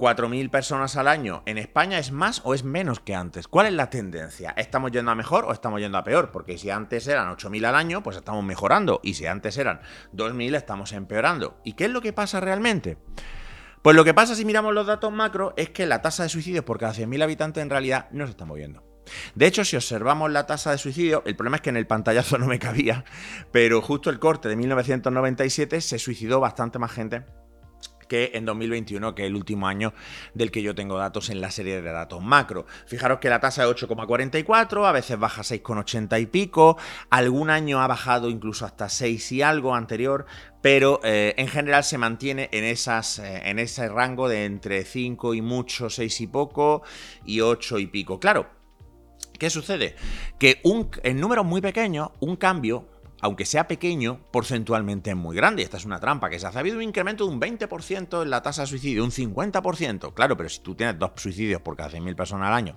4.000 personas al año en España es más o es menos que antes. ¿Cuál es la tendencia? ¿Estamos yendo a mejor o estamos yendo a peor? Porque si antes eran 8.000 al año, pues estamos mejorando. Y si antes eran 2.000, estamos empeorando. ¿Y qué es lo que pasa realmente? Pues lo que pasa si miramos los datos macro es que la tasa de suicidios por cada 100.000 habitantes en realidad no se está moviendo. De hecho, si observamos la tasa de suicidio, el problema es que en el pantallazo no me cabía, pero justo el corte de 1997 se suicidó bastante más gente que en 2021, que es el último año del que yo tengo datos en la serie de datos macro. Fijaros que la tasa es 8,44, a veces baja 6,80 y pico, algún año ha bajado incluso hasta 6 y algo anterior, pero eh, en general se mantiene en, esas, eh, en ese rango de entre 5 y mucho, 6 y poco y 8 y pico. Claro, ¿qué sucede? Que un, en números muy pequeños, un cambio aunque sea pequeño, porcentualmente es muy grande. Esta es una trampa que se hace. Ha habido un incremento de un 20% en la tasa de suicidio, un 50%. Claro, pero si tú tienes dos suicidios por cada 100.000 personas al año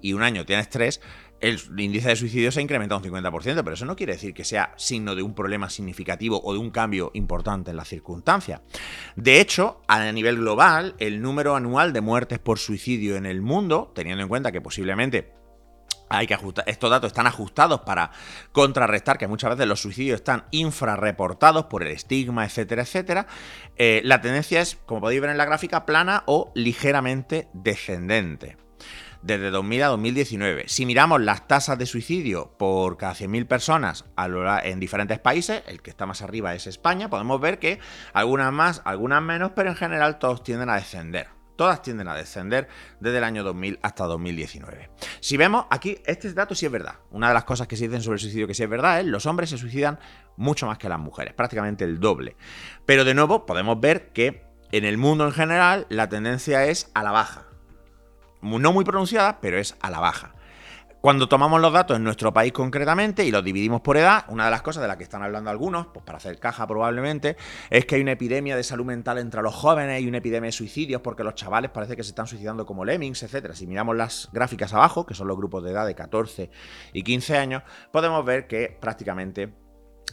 y un año tienes tres, el índice de suicidio se ha incrementado un 50%, pero eso no quiere decir que sea signo de un problema significativo o de un cambio importante en la circunstancia. De hecho, a nivel global, el número anual de muertes por suicidio en el mundo, teniendo en cuenta que posiblemente estos datos están ajustados para contrarrestar que muchas veces los suicidios están infrarreportados por el estigma, etcétera, etcétera. Eh, la tendencia es, como podéis ver en la gráfica, plana o ligeramente descendente desde 2000 a 2019. Si miramos las tasas de suicidio por cada 100.000 personas en diferentes países, el que está más arriba es España, podemos ver que algunas más, algunas menos, pero en general todos tienden a descender. Todas tienden a descender desde el año 2000 hasta 2019. Si vemos aquí, este dato sí es verdad. Una de las cosas que se dicen sobre el suicidio que sí es verdad es los hombres se suicidan mucho más que las mujeres, prácticamente el doble. Pero de nuevo podemos ver que en el mundo en general la tendencia es a la baja. No muy pronunciada, pero es a la baja. Cuando tomamos los datos en nuestro país concretamente y los dividimos por edad, una de las cosas de las que están hablando algunos, pues para hacer caja probablemente, es que hay una epidemia de salud mental entre los jóvenes y una epidemia de suicidios porque los chavales parece que se están suicidando como lemmings, etc. Si miramos las gráficas abajo, que son los grupos de edad de 14 y 15 años, podemos ver que prácticamente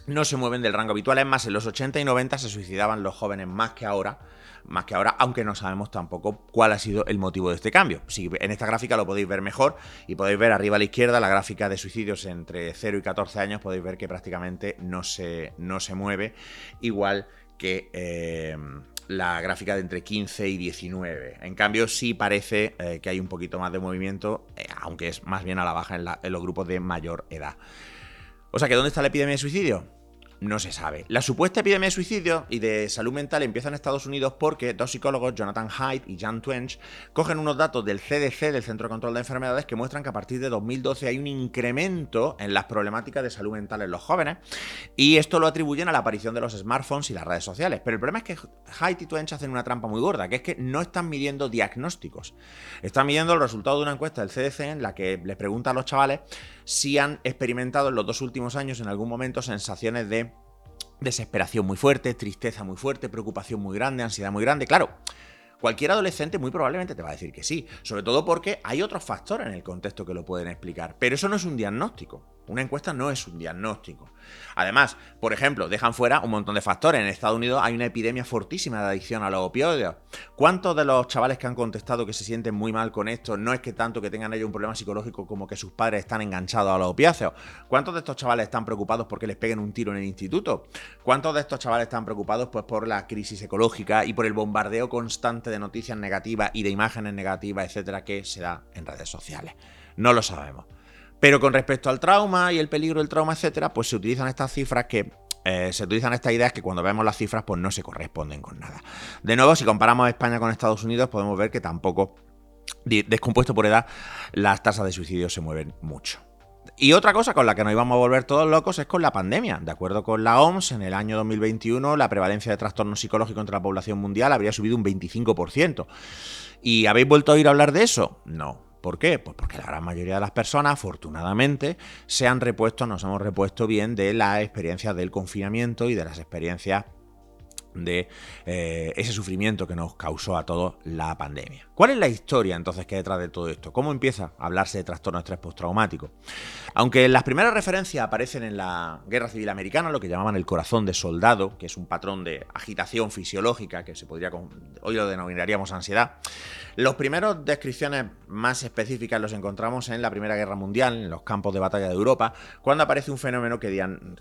no se mueven del rango habitual. Es más, en los 80 y 90 se suicidaban los jóvenes más que ahora más que ahora, aunque no sabemos tampoco cuál ha sido el motivo de este cambio. Si en esta gráfica lo podéis ver mejor y podéis ver arriba a la izquierda la gráfica de suicidios entre 0 y 14 años, podéis ver que prácticamente no se, no se mueve, igual que... Eh, la gráfica de entre 15 y 19. En cambio, sí parece eh, que hay un poquito más de movimiento, eh, aunque es más bien a la baja en los grupos de mayor edad. O sea que, ¿dónde está la epidemia de suicidio? No se sabe. La supuesta epidemia de suicidio y de salud mental empieza en Estados Unidos porque dos psicólogos, Jonathan Haidt y Jan Twench, cogen unos datos del CDC, del Centro de Control de Enfermedades, que muestran que a partir de 2012 hay un incremento en las problemáticas de salud mental en los jóvenes y esto lo atribuyen a la aparición de los smartphones y las redes sociales. Pero el problema es que Haidt y Twench hacen una trampa muy gorda, que es que no están midiendo diagnósticos. Están midiendo el resultado de una encuesta del CDC en la que les pregunta a los chavales si han experimentado en los dos últimos años en algún momento sensaciones de desesperación muy fuerte, tristeza muy fuerte, preocupación muy grande, ansiedad muy grande. Claro, cualquier adolescente muy probablemente te va a decir que sí, sobre todo porque hay otros factores en el contexto que lo pueden explicar, pero eso no es un diagnóstico. Una encuesta no es un diagnóstico. Además, por ejemplo, dejan fuera un montón de factores. En Estados Unidos hay una epidemia fortísima de adicción a los opioides. ¿Cuántos de los chavales que han contestado que se sienten muy mal con esto no es que tanto que tengan ellos un problema psicológico como que sus padres están enganchados a los opiáceos? ¿Cuántos de estos chavales están preocupados porque les peguen un tiro en el instituto? ¿Cuántos de estos chavales están preocupados pues por la crisis ecológica y por el bombardeo constante de noticias negativas y de imágenes negativas, etcétera, que se da en redes sociales? No lo sabemos. Pero con respecto al trauma y el peligro del trauma, etcétera, pues se utilizan estas cifras que eh, se utilizan estas ideas que cuando vemos las cifras pues no se corresponden con nada. De nuevo, si comparamos España con Estados Unidos, podemos ver que tampoco, descompuesto por edad, las tasas de suicidio se mueven mucho. Y otra cosa con la que nos íbamos a volver todos locos es con la pandemia. De acuerdo con la OMS, en el año 2021 la prevalencia de trastornos psicológicos entre la población mundial habría subido un 25%. ¿Y habéis vuelto a oír hablar de eso? No. ¿Por qué? Pues porque la gran mayoría de las personas, afortunadamente, se han repuesto, nos hemos repuesto bien de las experiencias del confinamiento y de las experiencias de eh, ese sufrimiento que nos causó a todos la pandemia. ¿Cuál es la historia entonces que hay detrás de todo esto? ¿Cómo empieza a hablarse de trastorno de estrés postraumático? Aunque las primeras referencias aparecen en la Guerra Civil Americana, lo que llamaban el corazón de soldado, que es un patrón de agitación fisiológica que se podría hoy lo denominaríamos ansiedad. Los primeros descripciones más específicas los encontramos en la Primera Guerra Mundial, en los campos de batalla de Europa, cuando aparece un fenómeno que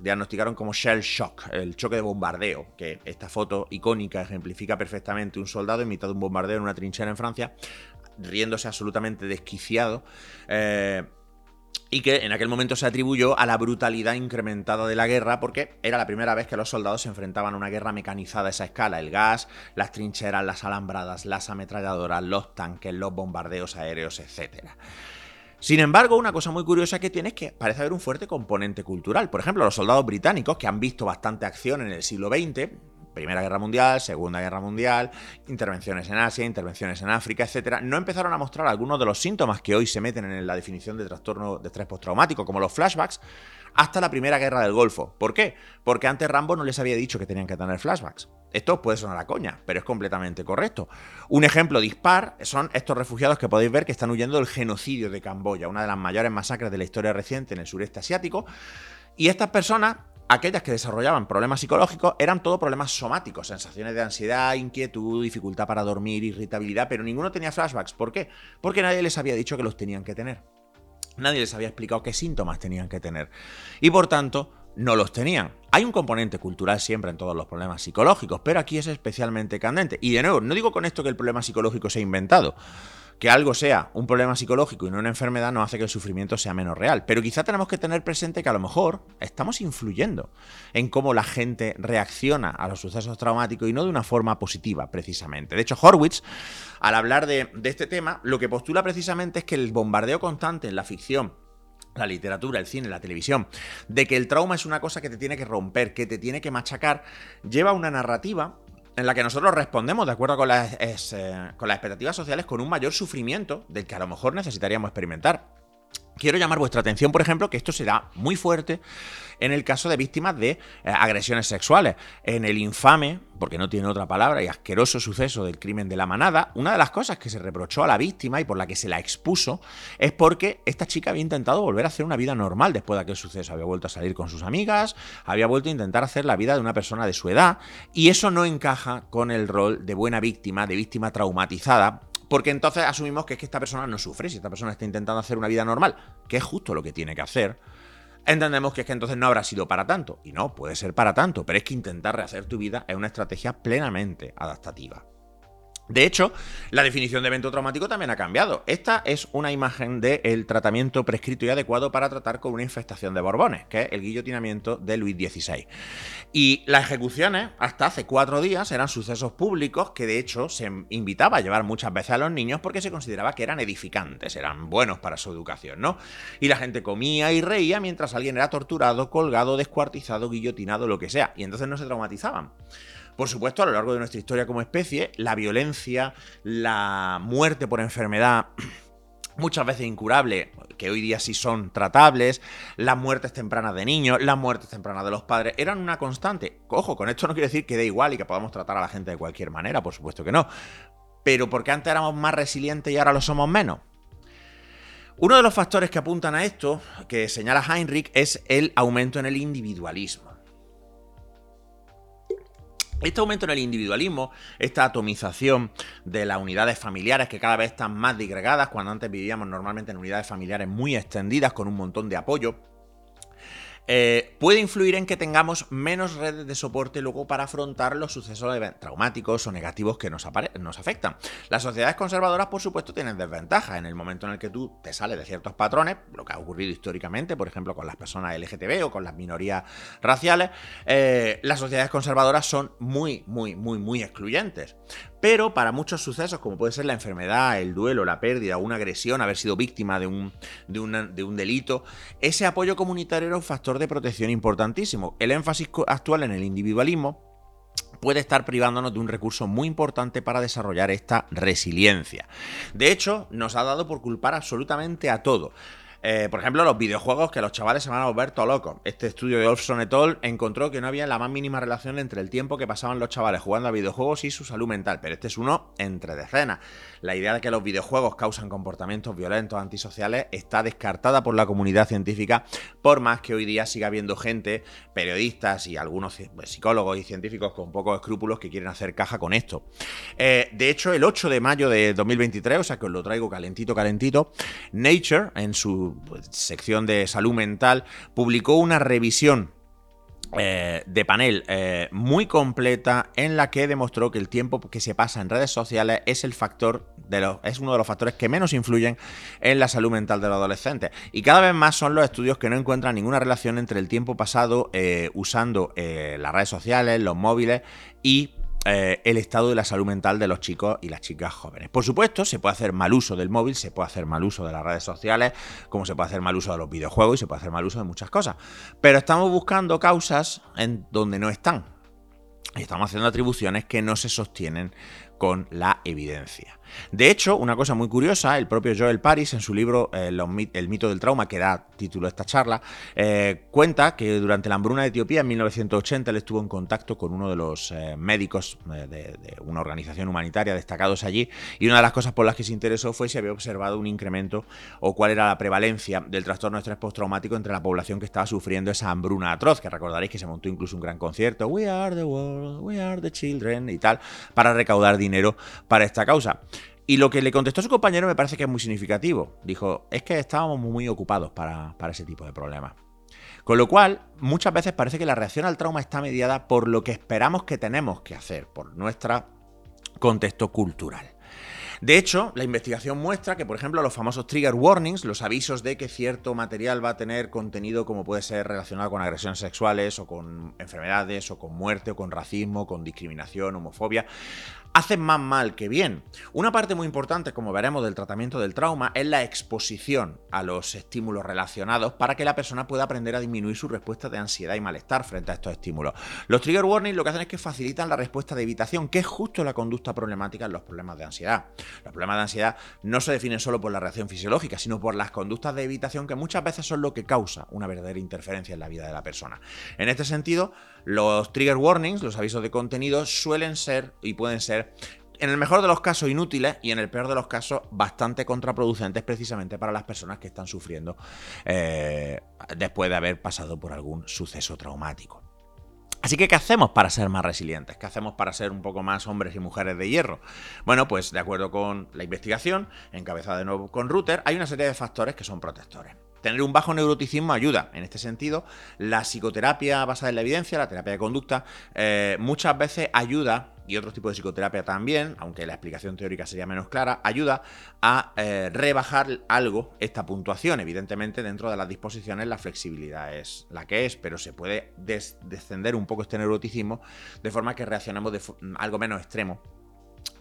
diagnosticaron como shell shock, el choque de bombardeo, que esta foto icónica ejemplifica perfectamente un soldado en mitad de un bombardeo en una trinchera en Francia, riéndose absolutamente desquiciado. Eh, y que en aquel momento se atribuyó a la brutalidad incrementada de la guerra porque era la primera vez que los soldados se enfrentaban a una guerra mecanizada a esa escala, el gas, las trincheras, las alambradas, las ametralladoras, los tanques, los bombardeos aéreos, etc. Sin embargo, una cosa muy curiosa que tiene es que parece haber un fuerte componente cultural. Por ejemplo, los soldados británicos, que han visto bastante acción en el siglo XX, Primera Guerra Mundial, Segunda Guerra Mundial, intervenciones en Asia, intervenciones en África, etcétera, no empezaron a mostrar algunos de los síntomas que hoy se meten en la definición de trastorno de estrés postraumático, como los flashbacks, hasta la Primera Guerra del Golfo. ¿Por qué? Porque antes Rambo no les había dicho que tenían que tener flashbacks. Esto puede sonar a coña, pero es completamente correcto. Un ejemplo dispar son estos refugiados que podéis ver que están huyendo del genocidio de Camboya, una de las mayores masacres de la historia reciente en el sureste asiático. Y estas personas aquellas que desarrollaban problemas psicológicos eran todo problemas somáticos, sensaciones de ansiedad, inquietud, dificultad para dormir, irritabilidad, pero ninguno tenía flashbacks. ¿Por qué? Porque nadie les había dicho que los tenían que tener. Nadie les había explicado qué síntomas tenían que tener. Y por tanto, no los tenían. Hay un componente cultural siempre en todos los problemas psicológicos, pero aquí es especialmente candente. Y de nuevo, no digo con esto que el problema psicológico sea inventado que algo sea un problema psicológico y no una enfermedad no hace que el sufrimiento sea menos real. Pero quizá tenemos que tener presente que a lo mejor estamos influyendo en cómo la gente reacciona a los sucesos traumáticos y no de una forma positiva, precisamente. De hecho, Horwitz, al hablar de, de este tema, lo que postula precisamente es que el bombardeo constante en la ficción la literatura, el cine, la televisión, de que el trauma es una cosa que te tiene que romper, que te tiene que machacar, lleva una narrativa en la que nosotros respondemos de acuerdo con las, eh, con las expectativas sociales con un mayor sufrimiento del que a lo mejor necesitaríamos experimentar. Quiero llamar vuestra atención, por ejemplo, que esto se da muy fuerte en el caso de víctimas de eh, agresiones sexuales. En el infame, porque no tiene otra palabra, y asqueroso suceso del crimen de la manada, una de las cosas que se reprochó a la víctima y por la que se la expuso es porque esta chica había intentado volver a hacer una vida normal después de aquel suceso. Había vuelto a salir con sus amigas, había vuelto a intentar hacer la vida de una persona de su edad, y eso no encaja con el rol de buena víctima, de víctima traumatizada, porque entonces asumimos que es que esta persona no sufre, si esta persona está intentando hacer una vida normal, que es justo lo que tiene que hacer, entendemos que es que entonces no habrá sido para tanto. Y no, puede ser para tanto, pero es que intentar rehacer tu vida es una estrategia plenamente adaptativa. De hecho, la definición de evento traumático también ha cambiado. Esta es una imagen del tratamiento prescrito y adecuado para tratar con una infestación de borbones, que es el guillotinamiento de Luis XVI. Y las ejecuciones, hasta hace cuatro días, eran sucesos públicos que de hecho se invitaba a llevar muchas veces a los niños porque se consideraba que eran edificantes, eran buenos para su educación, ¿no? Y la gente comía y reía mientras alguien era torturado, colgado, descuartizado, guillotinado, lo que sea. Y entonces no se traumatizaban. Por supuesto, a lo largo de nuestra historia como especie, la violencia, la muerte por enfermedad muchas veces incurable, que hoy día sí son tratables, las muertes tempranas de niños, las muertes tempranas de los padres, eran una constante. Ojo, con esto no quiere decir que dé igual y que podamos tratar a la gente de cualquier manera, por supuesto que no. Pero porque antes éramos más resilientes y ahora lo somos menos. Uno de los factores que apuntan a esto, que señala Heinrich, es el aumento en el individualismo. Este aumento en el individualismo, esta atomización de las unidades familiares que cada vez están más disgregadas, cuando antes vivíamos normalmente en unidades familiares muy extendidas con un montón de apoyo, eh, puede influir en que tengamos menos redes de soporte luego para afrontar los sucesos traumáticos o negativos que nos, afectan. Las sociedades conservadoras, por supuesto, tienen desventajas en el momento en el que tú te sales de ciertos patrones, lo que ha ocurrido históricamente, por ejemplo, con las personas LGTB o con las minorías raciales. Eh, las sociedades conservadoras son muy, muy, muy, muy excluyentes. Pero para muchos sucesos, como puede ser la enfermedad, el duelo, la pérdida, una agresión, haber sido víctima de un, de, un delito, ese apoyo comunitario era un factor de protección importantísimo. El énfasis actual en el individualismo puede estar privándonos de un recurso muy importante para desarrollar esta resiliencia. De hecho, nos ha dado por culpar absolutamente a todo. Eh, por ejemplo, los videojuegos que los chavales se van a volver todo locos. Este estudio de Olfson et al. encontró que no había la más mínima relación entre el tiempo que pasaban los chavales jugando a videojuegos y su salud mental, pero este es uno entre decenas. La idea de que los videojuegos causan comportamientos violentos, antisociales, está descartada por la comunidad científica, por más que hoy día siga habiendo gente, periodistas y algunos pues, psicólogos y científicos con pocos escrúpulos que quieren hacer caja con esto. Eh, de hecho, el 8 de mayo de 2023, o sea que os lo traigo calentito, calentito, Nature, en su pues, sección de salud mental, publicó una revisión eh, de panel eh, muy completa en la que demostró que el tiempo que se pasa en redes sociales es el factor es uno de los factores que menos influyen en la salud mental de los adolescentes. Y cada vez más son los estudios que no encuentran ninguna relación entre el tiempo pasado eh, usando las redes sociales, los móviles y eh, el estado de la salud mental de los chicos y las chicas jóvenes. Por supuesto, se puede hacer mal uso del móvil, se puede hacer mal uso de las redes sociales, como se puede hacer mal uso de los videojuegos y se puede hacer mal uso de muchas cosas. Pero estamos buscando causas en donde no están. Y estamos haciendo atribuciones que no se sostienen con la evidencia. De hecho, una cosa muy curiosa, el propio Joel Paris en su libro eh, El mito del trauma, que da título a esta charla, eh, cuenta que durante la hambruna de Etiopía en 1980 él estuvo en contacto con uno de los eh, médicos de, una organización humanitaria destacados allí y una de las cosas por las que se interesó fue si había observado un incremento o cuál era la prevalencia del trastorno de estrés postraumático entre la población que estaba sufriendo esa hambruna atroz, que recordaréis que se montó incluso un gran concierto, We are the world, we are the children y tal, para recaudar dinero para esta causa. Y lo que le contestó su compañero me parece que es muy significativo. Dijo, es que estábamos muy ocupados para, ese tipo de problemas. Con lo cual, muchas veces parece que la reacción al trauma está mediada por lo que esperamos que tenemos que hacer, por nuestro contexto cultural. De hecho, la investigación muestra que, por ejemplo, los famosos trigger warnings, los avisos de que cierto material va a tener contenido como puede ser relacionado con agresiones sexuales o con enfermedades o con muerte o con racismo, con discriminación, homofobia, hacen más mal que bien. Una parte muy importante, como veremos, del tratamiento del trauma es la exposición a los estímulos relacionados para que la persona pueda aprender a disminuir su respuesta de ansiedad y malestar frente a estos estímulos. Los trigger warnings lo que hacen es que facilitan la respuesta de evitación, que es justo la conducta problemática en los problemas de ansiedad. Los problemas de ansiedad no se definen solo por la reacción fisiológica, sino por las conductas de evitación que muchas veces son lo que causa una verdadera interferencia en la vida de la persona. En este sentido, los trigger warnings, los avisos de contenido, suelen ser y pueden ser en el mejor de los casos inútiles y en el peor de los casos bastante contraproducentes precisamente para las personas que están sufriendo eh, después de haber pasado por algún suceso traumático. Así que, ¿qué hacemos para ser más resilientes? ¿Qué hacemos para ser un poco más hombres y mujeres de hierro? Bueno, pues de acuerdo con la investigación, encabezada de nuevo con Rutter, hay una serie de factores que son protectores. Tener un bajo neuroticismo ayuda. En este sentido, la psicoterapia basada en la evidencia, la terapia de conducta, eh, muchas veces ayuda, y otros tipos de psicoterapia también, aunque la explicación teórica sería menos clara, ayuda a eh, rebajar algo esta puntuación. Evidentemente, dentro de las disposiciones, la flexibilidad es la que es, pero se puede descender un poco este neuroticismo de forma que reaccionemos de algo menos extremo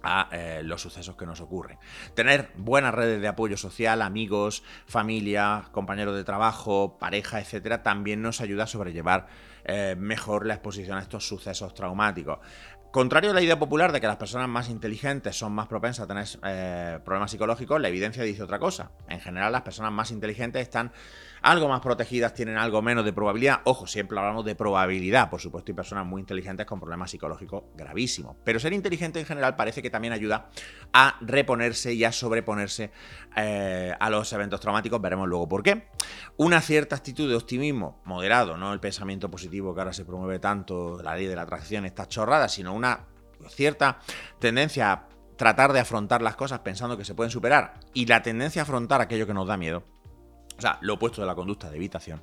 a eh, los sucesos que nos ocurren. Tener buenas redes de apoyo social, amigos, familia, compañeros de trabajo, pareja, etcétera, también nos ayuda a sobrellevar eh, mejor la exposición a estos sucesos traumáticos. Contrario a la idea popular de que las personas más inteligentes son más propensas a tener eh, problemas psicológicos, la evidencia dice otra cosa. En general, las personas más inteligentes están algo más protegidas, tienen algo menos de probabilidad. Ojo, siempre hablamos de probabilidad, por supuesto, hay personas muy inteligentes con problemas psicológicos gravísimos. Pero ser inteligente en general parece que también ayuda a reponerse y a sobreponerse eh, a los eventos traumáticos. Veremos luego por qué. Una cierta actitud de optimismo moderado, no el pensamiento positivo que ahora se promueve tanto, la ley de la atracción, está chorrada, sino una cierta tendencia a tratar de afrontar las cosas pensando que se pueden superar y la tendencia a afrontar aquello que nos da miedo, o sea, lo opuesto de la conducta de evitación,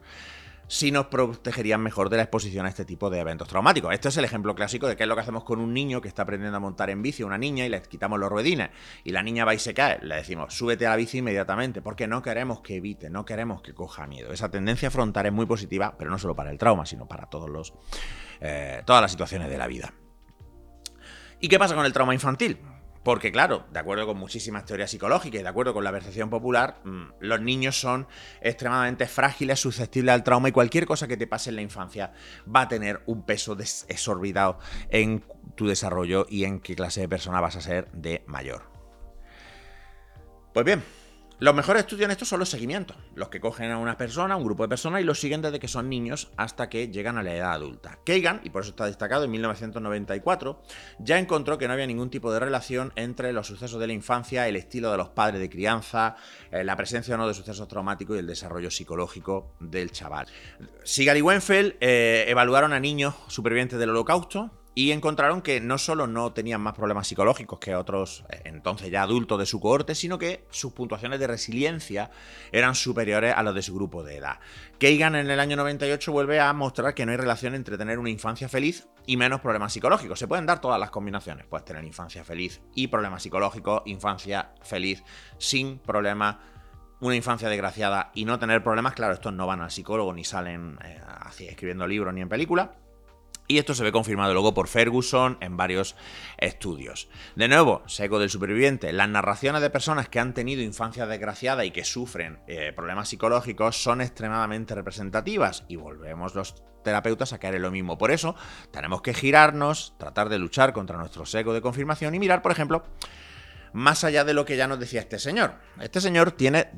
si nos protegerían mejor de la exposición a este tipo de eventos traumáticos. Este es el ejemplo clásico de qué es lo que hacemos con un niño que está aprendiendo a montar en bici, una niña, y le quitamos los ruedines, y la niña va y se cae. Le decimos, súbete a la bici inmediatamente, porque no queremos que evite, no queremos que coja miedo. Esa tendencia a afrontar es muy positiva, pero no solo para el trauma, sino para todos los, eh, todas las situaciones de la vida. ¿Y qué pasa con el trauma infantil? Porque claro, de acuerdo con muchísimas teorías psicológicas y de acuerdo con la percepción popular, mm, los niños son extremadamente frágiles, susceptibles al trauma y cualquier cosa que te pase en la infancia va a tener un peso desorbitado en tu desarrollo y en qué clase de persona vas a ser de mayor. Pues bien, Los mejores estudios en esto son los seguimientos, los que cogen a una persona, un grupo de personas y los siguen desde que son niños hasta que llegan a la edad adulta. Kagan, y por eso está destacado, en 1994, ya encontró que no había ningún tipo de relación entre los sucesos de la infancia, el estilo de los padres de crianza, eh, la presencia o no de sucesos traumáticos y el desarrollo psicológico del chaval. Sigal y Wenfeld eh, evaluaron a niños supervivientes del holocausto, y encontraron que no solo no tenían más problemas psicológicos que otros eh, entonces ya adultos de su cohorte, sino que sus puntuaciones de resiliencia eran superiores a los de su grupo de edad. Kagan en el año 98 vuelve a mostrar que no hay relación entre tener una infancia feliz y menos problemas psicológicos. Se pueden dar todas las combinaciones. Puedes tener infancia feliz y problemas psicológicos, infancia feliz sin problemas una infancia desgraciada y no tener problemas, claro, estos no van al psicólogo ni salen eh, así escribiendo libros ni en películas. Y esto se ve confirmado luego por Ferguson en varios estudios. De nuevo, seco del superviviente, las narraciones de personas que han tenido infancia desgraciada y que sufren eh, problemas psicológicos son extremadamente representativas y volvemos los terapeutas a caer en lo mismo. Por eso tenemos que girarnos, tratar de luchar contra nuestro seco de confirmación y mirar, por ejemplo, más allá de lo que ya nos decía este señor. Este señor tiene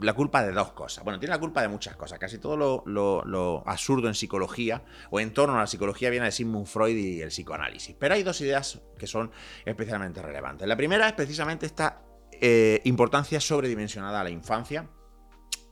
la culpa de dos cosas. Bueno, tiene la culpa de muchas cosas. Casi todo lo, absurdo en psicología o en torno a la psicología viene de Sigmund Freud y el psicoanálisis. Pero hay dos ideas que son especialmente relevantes. La primera es precisamente esta eh, importancia sobredimensionada a la infancia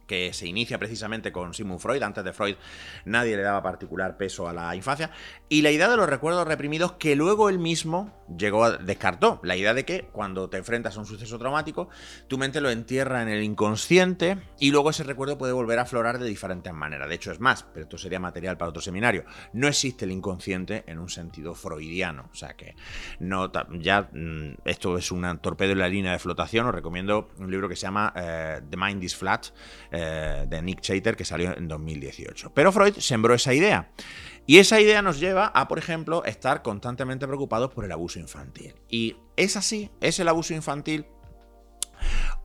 que se inicia precisamente con Sigmund Freud. Antes de Freud nadie le daba particular peso a la infancia. Y la idea de los recuerdos reprimidos que luego él mismo llegó a descartó. La idea de que cuando te enfrentas a un suceso traumático, tu mente lo entierra en el inconsciente y luego ese recuerdo puede volver a aflorar de diferentes maneras. De hecho es más, pero esto sería material para otro seminario. No existe el inconsciente en un sentido freudiano. O sea que no ya mm, esto es un torpedo en la línea de flotación. Os recomiendo un libro que se llama eh, The Mind is Flat eh, de Nick Chater que salió en 2018. Pero Freud sembró esa idea. Y esa idea nos lleva a, por ejemplo, estar constantemente preocupados por el abuso infantil. Y es así, es el abuso infantil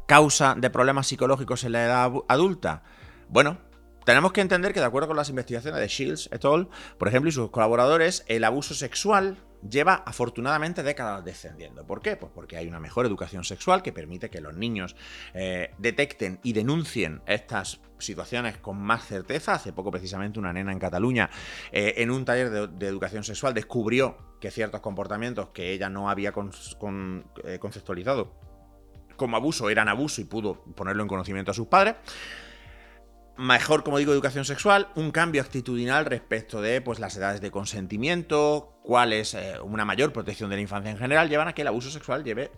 causa de problemas psicológicos en la edad adulta. Bueno, tenemos que entender que de acuerdo con las investigaciones de Shields et al., por ejemplo, y sus colaboradores, el abuso sexual lleva afortunadamente décadas descendiendo. ¿Por qué? Pues porque hay una mejor educación sexual que permite que los niños eh, detecten y denuncien estas situaciones con más certeza. Hace poco precisamente una nena en Cataluña eh, en un taller de, educación sexual descubrió que ciertos comportamientos que ella no había eh, conceptualizado como abuso eran abuso y pudo ponerlo en conocimiento a sus padres mejor, como digo, educación sexual, un cambio actitudinal respecto de pues, las edades de consentimiento, cuál es eh, una mayor protección de la infancia en general, llevan a que el abuso sexual lleve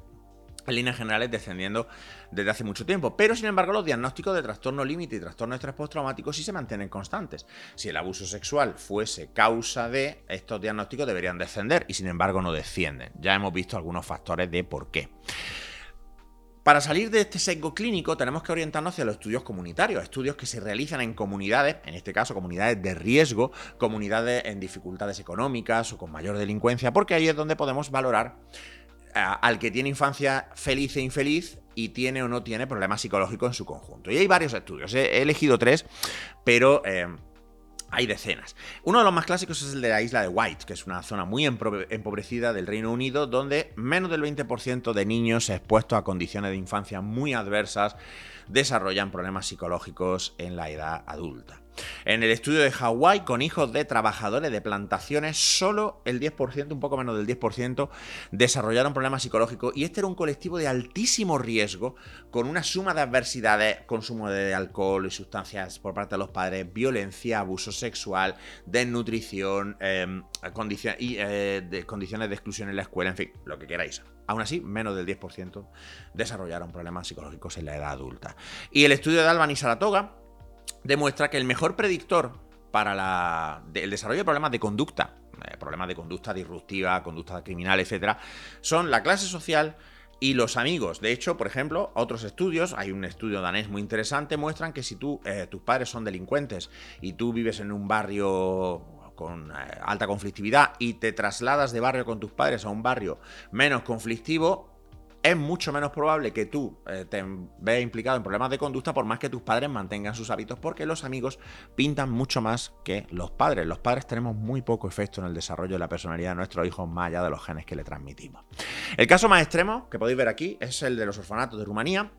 en líneas generales descendiendo desde hace mucho tiempo. Pero sin embargo los diagnósticos de trastorno límite y trastorno de estrés postraumático sí se mantienen constantes. Si el abuso sexual fuese causa de, estos diagnósticos deberían descender y sin embargo no descienden. Ya hemos visto algunos factores de por qué. Para salir de este sesgo clínico tenemos que orientarnos hacia los estudios comunitarios, estudios que se realizan en comunidades, en este caso comunidades de riesgo, comunidades en dificultades económicas o con mayor delincuencia, porque ahí es donde podemos valorar eh, al que tiene infancia feliz e infeliz y tiene o no tiene problemas psicológicos en su conjunto. Y hay varios estudios, he elegido tres, pero... Eh, hay decenas. Uno de los más clásicos es el de la isla de White, que es una zona muy empobrecida del Reino Unido, donde menos del 20% de niños expuestos a condiciones de infancia muy adversas desarrollan problemas psicológicos en la edad adulta. En el estudio de Hawái, con hijos de trabajadores de plantaciones, solo el 10%, un poco menos del 10%, desarrollaron problemas psicológicos. Y este era un colectivo de altísimo riesgo, con una suma de adversidades, consumo de alcohol y sustancias por parte de los padres, violencia, abuso sexual, desnutrición, em, y, eh, de condiciones de exclusión en la escuela, en fin, lo que queráis. Aún así, menos del 10% desarrollaron problemas psicológicos en la edad adulta. Y el estudio de Alban y Saratoga demuestra que el mejor predictor para el desarrollo de problemas de conducta, eh, problemas de conducta disruptiva, conducta criminal, etc., son la clase social y los amigos. De hecho, por ejemplo, otros estudios, hay un estudio danés muy interesante, muestran que si tú, eh, tus padres son delincuentes y tú vives en un barrio con eh, alta conflictividad y te trasladas de barrio con tus padres a un barrio menos conflictivo, es mucho menos probable que tú eh, te veas implicado en problemas de conducta por más que tus padres mantengan sus hábitos, porque los amigos pintan mucho más que los padres. Los padres tenemos muy poco efecto en el desarrollo de la personalidad de nuestros hijos, más allá de los genes que le transmitimos. El caso más extremo que podéis ver aquí es el de los orfanatos de Rumanía,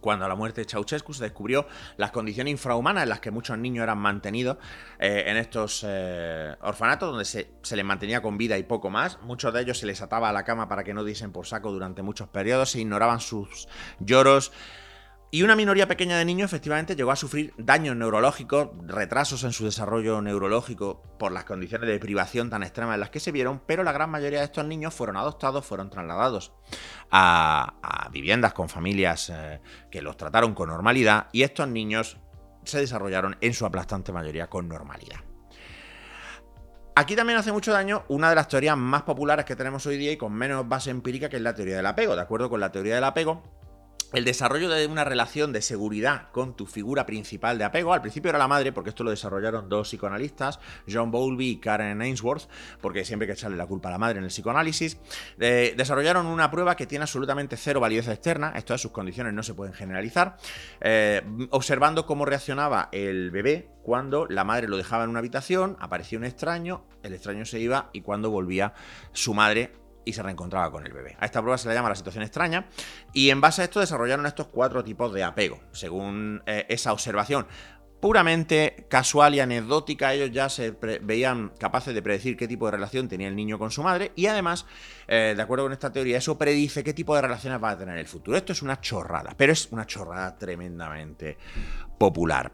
cuando a la muerte de Ceausescu se descubrió las condiciones infrahumanas en las que muchos niños eran mantenidos eh, en estos eh, orfanatos, donde se, les mantenía con vida y poco más. Muchos de ellos se les ataba a la cama para que no diesen por saco durante muchos periodos, se ignoraban sus lloros. Y una minoría pequeña de niños efectivamente llegó a sufrir daños neurológicos, retrasos en su desarrollo neurológico por las condiciones de privación tan extremas en las que se vieron, pero la gran mayoría de estos niños fueron adoptados, fueron trasladados a, viviendas con familias eh, que los trataron con normalidad y estos niños se desarrollaron en su aplastante mayoría con normalidad. Aquí también hace mucho daño una de las teorías más populares que tenemos hoy día y con menos base empírica, que es la teoría del apego. De acuerdo con la teoría del apego, el desarrollo de una relación de seguridad con tu figura principal de apego, al principio era la madre, porque esto lo desarrollaron dos psicoanalistas, John Bowlby y Karen Ainsworth, porque siempre hay que echarle la culpa a la madre en el psicoanálisis, eh, desarrollaron una prueba que tiene absolutamente cero validez externa, esto es, sus condiciones no se pueden generalizar, eh, observando cómo reaccionaba el bebé cuando la madre lo dejaba en una habitación, aparecía un extraño, el extraño se iba y cuando volvía su madre y se reencontraba con el bebé. A esta prueba se le llama la situación extraña y en base a esto desarrollaron estos cuatro tipos de apego. Según eh, esa observación puramente casual y anecdótica, ellos ya se veían capaces de predecir qué tipo de relación tenía el niño con su madre y además, eh, de acuerdo con esta teoría, eso predice qué tipo de relaciones va a tener en el futuro. Esto es una chorrada, pero es una chorrada tremendamente popular.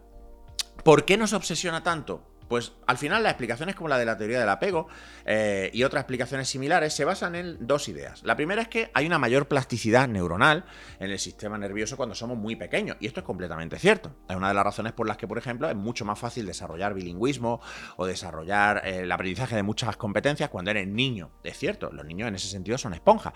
¿Por qué nos obsesiona tanto? Pues al final las explicaciones como la de la teoría del apego eh, y otras explicaciones similares se basan en dos ideas. La primera es que hay una mayor plasticidad neuronal en el sistema nervioso cuando somos muy pequeños, y esto es completamente cierto. Es una de las razones por las que, por ejemplo, es mucho más fácil desarrollar bilingüismo o desarrollar eh, el aprendizaje de muchas competencias cuando eres niño. Es cierto, los niños en ese sentido son esponjas,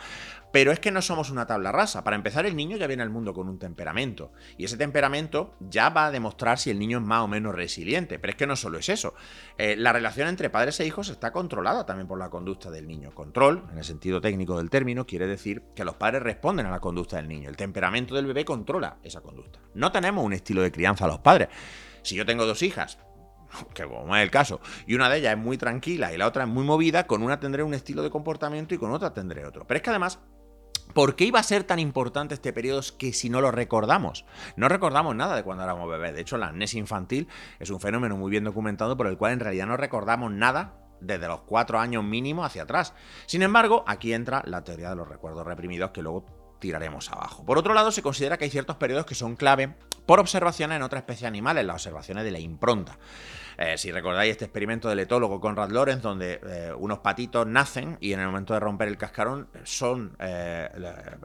pero es que no somos una tabla rasa. Para empezar, el niño ya viene al mundo con un temperamento, y ese temperamento ya va a demostrar si el niño es más o menos resiliente. Pero es que no solo es eso. Eh, la relación entre padres e hijos está controlada también por la conducta del niño. Control, en el sentido técnico del término, quiere decir que los padres responden a la conducta del niño. El temperamento del bebé controla esa conducta. No tenemos un estilo de crianza a los padres. Si yo tengo dos hijas, que como es el caso, y una de ellas es muy tranquila y la otra es muy movida, con una tendré un estilo de comportamiento y con otra tendré otro. Pero es que además ¿Por qué iba a ser tan importante este periodo que si no lo recordamos? No recordamos nada de cuando éramos bebés. De hecho, la amnesia infantil es un fenómeno muy bien documentado por el cual en realidad no recordamos nada desde los cuatro años mínimo hacia atrás. Sin embargo, aquí entra la teoría de los recuerdos reprimidos que luego tiraremos abajo. Por otro lado, se considera que hay ciertos periodos que son clave por observaciones en otras especies animales, las observaciones de la impronta. Eh, si recordáis este experimento del etólogo Conrad Lorenz, donde eh, unos patitos nacen y en el momento de romper el cascarón son eh,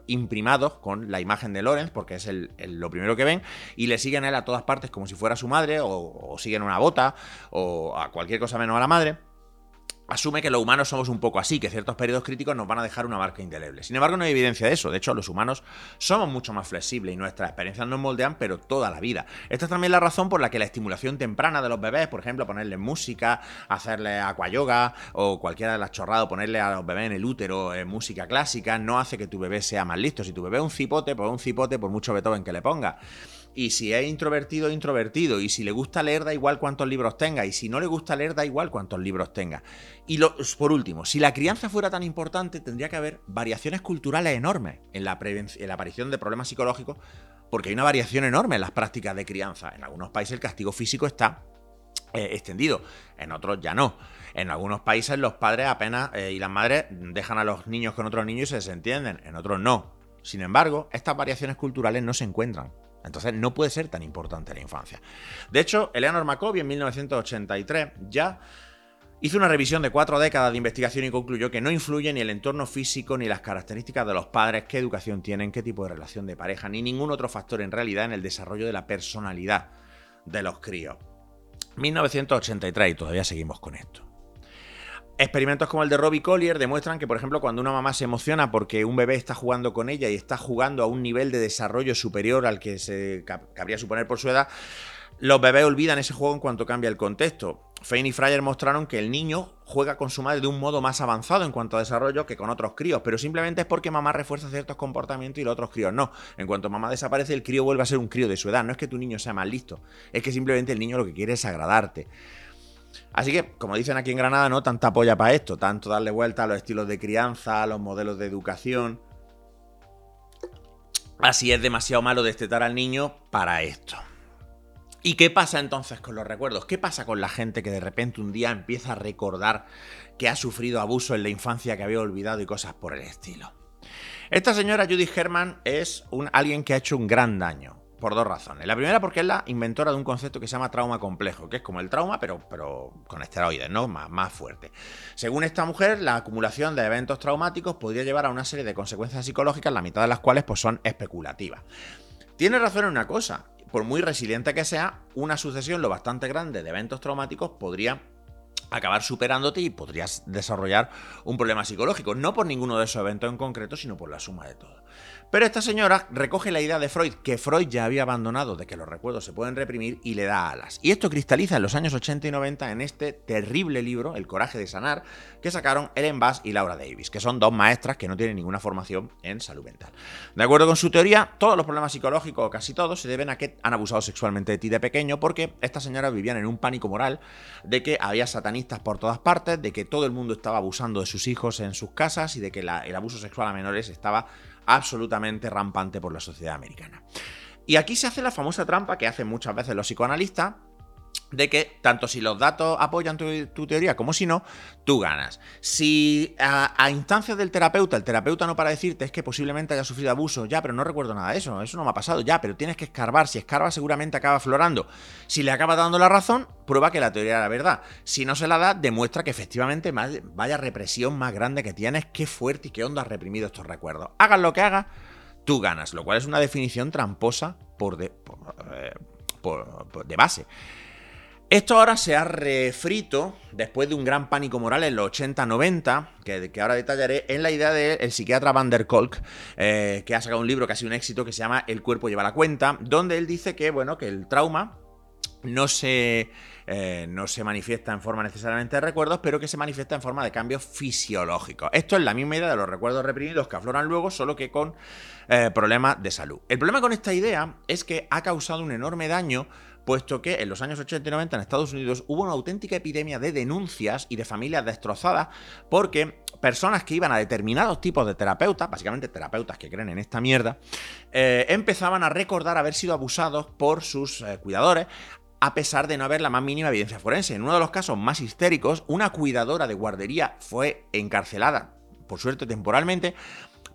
imprimados con la imagen de Lorenz, porque es lo primero que ven, y le siguen a él a todas partes como si fuera su madre, o siguen una bota, o a cualquier cosa menos a la madre asume que los humanos somos un poco así, que ciertos periodos críticos nos van a dejar una marca indeleble. Sin embargo, no hay evidencia de eso. De hecho, los humanos somos mucho más flexibles y nuestras experiencias nos moldean, pero toda la vida. Esta es también la razón por la que la estimulación temprana de los bebés, por ejemplo, ponerle música, hacerle yoga o cualquiera de las chorradas, ponerle a los bebés en el útero eh, música clásica, no hace que tu bebé sea más listo. Si tu bebé es un cipote, pues un cipote por mucho Beethoven que le ponga. Y si es introvertido, introvertido. Y si le gusta leer, da igual cuántos libros tenga. Y si no le gusta leer, da igual cuántos libros tenga. Y por último, si la crianza fuera tan importante, tendría que haber variaciones culturales enormes en la, la aparición de problemas psicológicos, porque hay una variación enorme en las prácticas de crianza. En algunos países el castigo físico está eh, extendido, en otros ya no. En algunos países los padres apenas eh, y las madres dejan a los niños con otros niños y se desentienden, en otros no. Sin embargo, estas variaciones culturales no se encuentran entonces no puede ser tan importante la infancia. De hecho, Eleanor McCoby en 1983 ya hizo una revisión de cuatro décadas de investigación y concluyó que no influye ni el entorno físico, ni las características de los padres, qué educación tienen, qué tipo de relación de pareja, ni ningún otro factor en realidad en el desarrollo de la personalidad de los críos. 1983 y todavía seguimos con esto. Experimentos como el de Robbie Collier demuestran que, por ejemplo, cuando una mamá se emociona porque un bebé está jugando con ella y está jugando a un nivel de desarrollo superior al que se cabría suponer por su edad, los bebés olvidan ese juego en cuanto cambia el contexto. Fein y Fryer mostraron que el niño juega con su madre de un modo más avanzado en cuanto a desarrollo que con otros críos, pero simplemente es porque mamá refuerza ciertos comportamientos y los otros críos no. En cuanto mamá desaparece, el crío vuelve a ser un crío de su edad. No es que tu niño sea más listo, es que simplemente el niño lo que quiere es agradarte. Así que, como dicen aquí en Granada, no tanta polla para esto, tanto darle vuelta a los estilos de crianza, a los modelos de educación. Así es demasiado malo destetar al niño para esto. ¿Y qué pasa entonces con los recuerdos? ¿Qué pasa con la gente que de repente un día empieza a recordar que ha sufrido abuso en la infancia que había olvidado y cosas por el estilo? Esta señora Judy Herman es un, alguien que ha hecho un gran daño por dos razones. La primera porque es la inventora de un concepto que se llama trauma complejo, que es como el trauma, pero, pero con esteroides, ¿no? Más, más fuerte. Según esta mujer, la acumulación de eventos traumáticos podría llevar a una serie de consecuencias psicológicas, la mitad de las cuales pues, son especulativas. Tiene razón en una cosa, por muy resiliente que sea, una sucesión lo bastante grande de eventos traumáticos podría acabar superándote y podrías desarrollar un problema psicológico, no por ninguno de esos eventos en concreto, sino por la suma de todo. Pero esta señora recoge la idea de Freud, que Freud ya había abandonado de que los recuerdos se pueden reprimir y le da alas. Y esto cristaliza en los años 80 y 90 en este terrible libro, El coraje de sanar, que sacaron Ellen Bass y Laura Davis, que son dos maestras que no tienen ninguna formación en salud mental. De acuerdo con su teoría, todos los problemas psicológicos, casi todos, se deben a que han abusado sexualmente de ti de pequeño, porque estas señoras vivían en un pánico moral de que había satanistas por todas partes, de que todo el mundo estaba abusando de sus hijos en sus casas y de que el abuso sexual a menores estaba absolutamente rampante por la sociedad americana. Y aquí se hace la famosa trampa que hacen muchas veces los psicoanalistas, de que tanto si los datos apoyan tu, teoría como si no, tú ganas. Si a, instancias del terapeuta, el terapeuta no para decirte es que posiblemente haya sufrido abuso, ya, pero no recuerdo nada de eso, eso no me ha pasado, ya, pero tienes que escarbar, si escarba seguramente acaba florando. Si le acaba dando la razón, prueba que la teoría era verdad. Si no se la da, demuestra que efectivamente vaya represión más grande que tienes, qué fuerte y qué onda has reprimido estos recuerdos. Hagas lo que hagas, tú ganas, lo cual es una definición tramposa por de, eh, de base. Esto ahora se ha refrito después de un gran pánico moral en los 80-90, que, ahora detallaré, en la idea del psiquiatra Van der Kolk, eh, que ha sacado un libro que ha sido un éxito que se llama El cuerpo lleva la cuenta, donde él dice que, bueno, que el trauma no se, eh, no se manifiesta en forma necesariamente de recuerdos, pero que se manifiesta en forma de cambios fisiológicos. Esto es la misma idea de los recuerdos reprimidos que afloran luego, solo que con eh, problemas de salud. El problema con esta idea es que ha causado un enorme daño puesto que en los años 80 y 90 en Estados Unidos hubo una auténtica epidemia de denuncias y de familias destrozadas porque personas que iban a determinados tipos de terapeutas, básicamente terapeutas que creen en esta mierda, eh, empezaban a recordar haber sido abusados por sus eh, cuidadores, a pesar de no haber la más mínima evidencia forense. En uno de los casos más histéricos, una cuidadora de guardería fue encarcelada, por suerte temporalmente,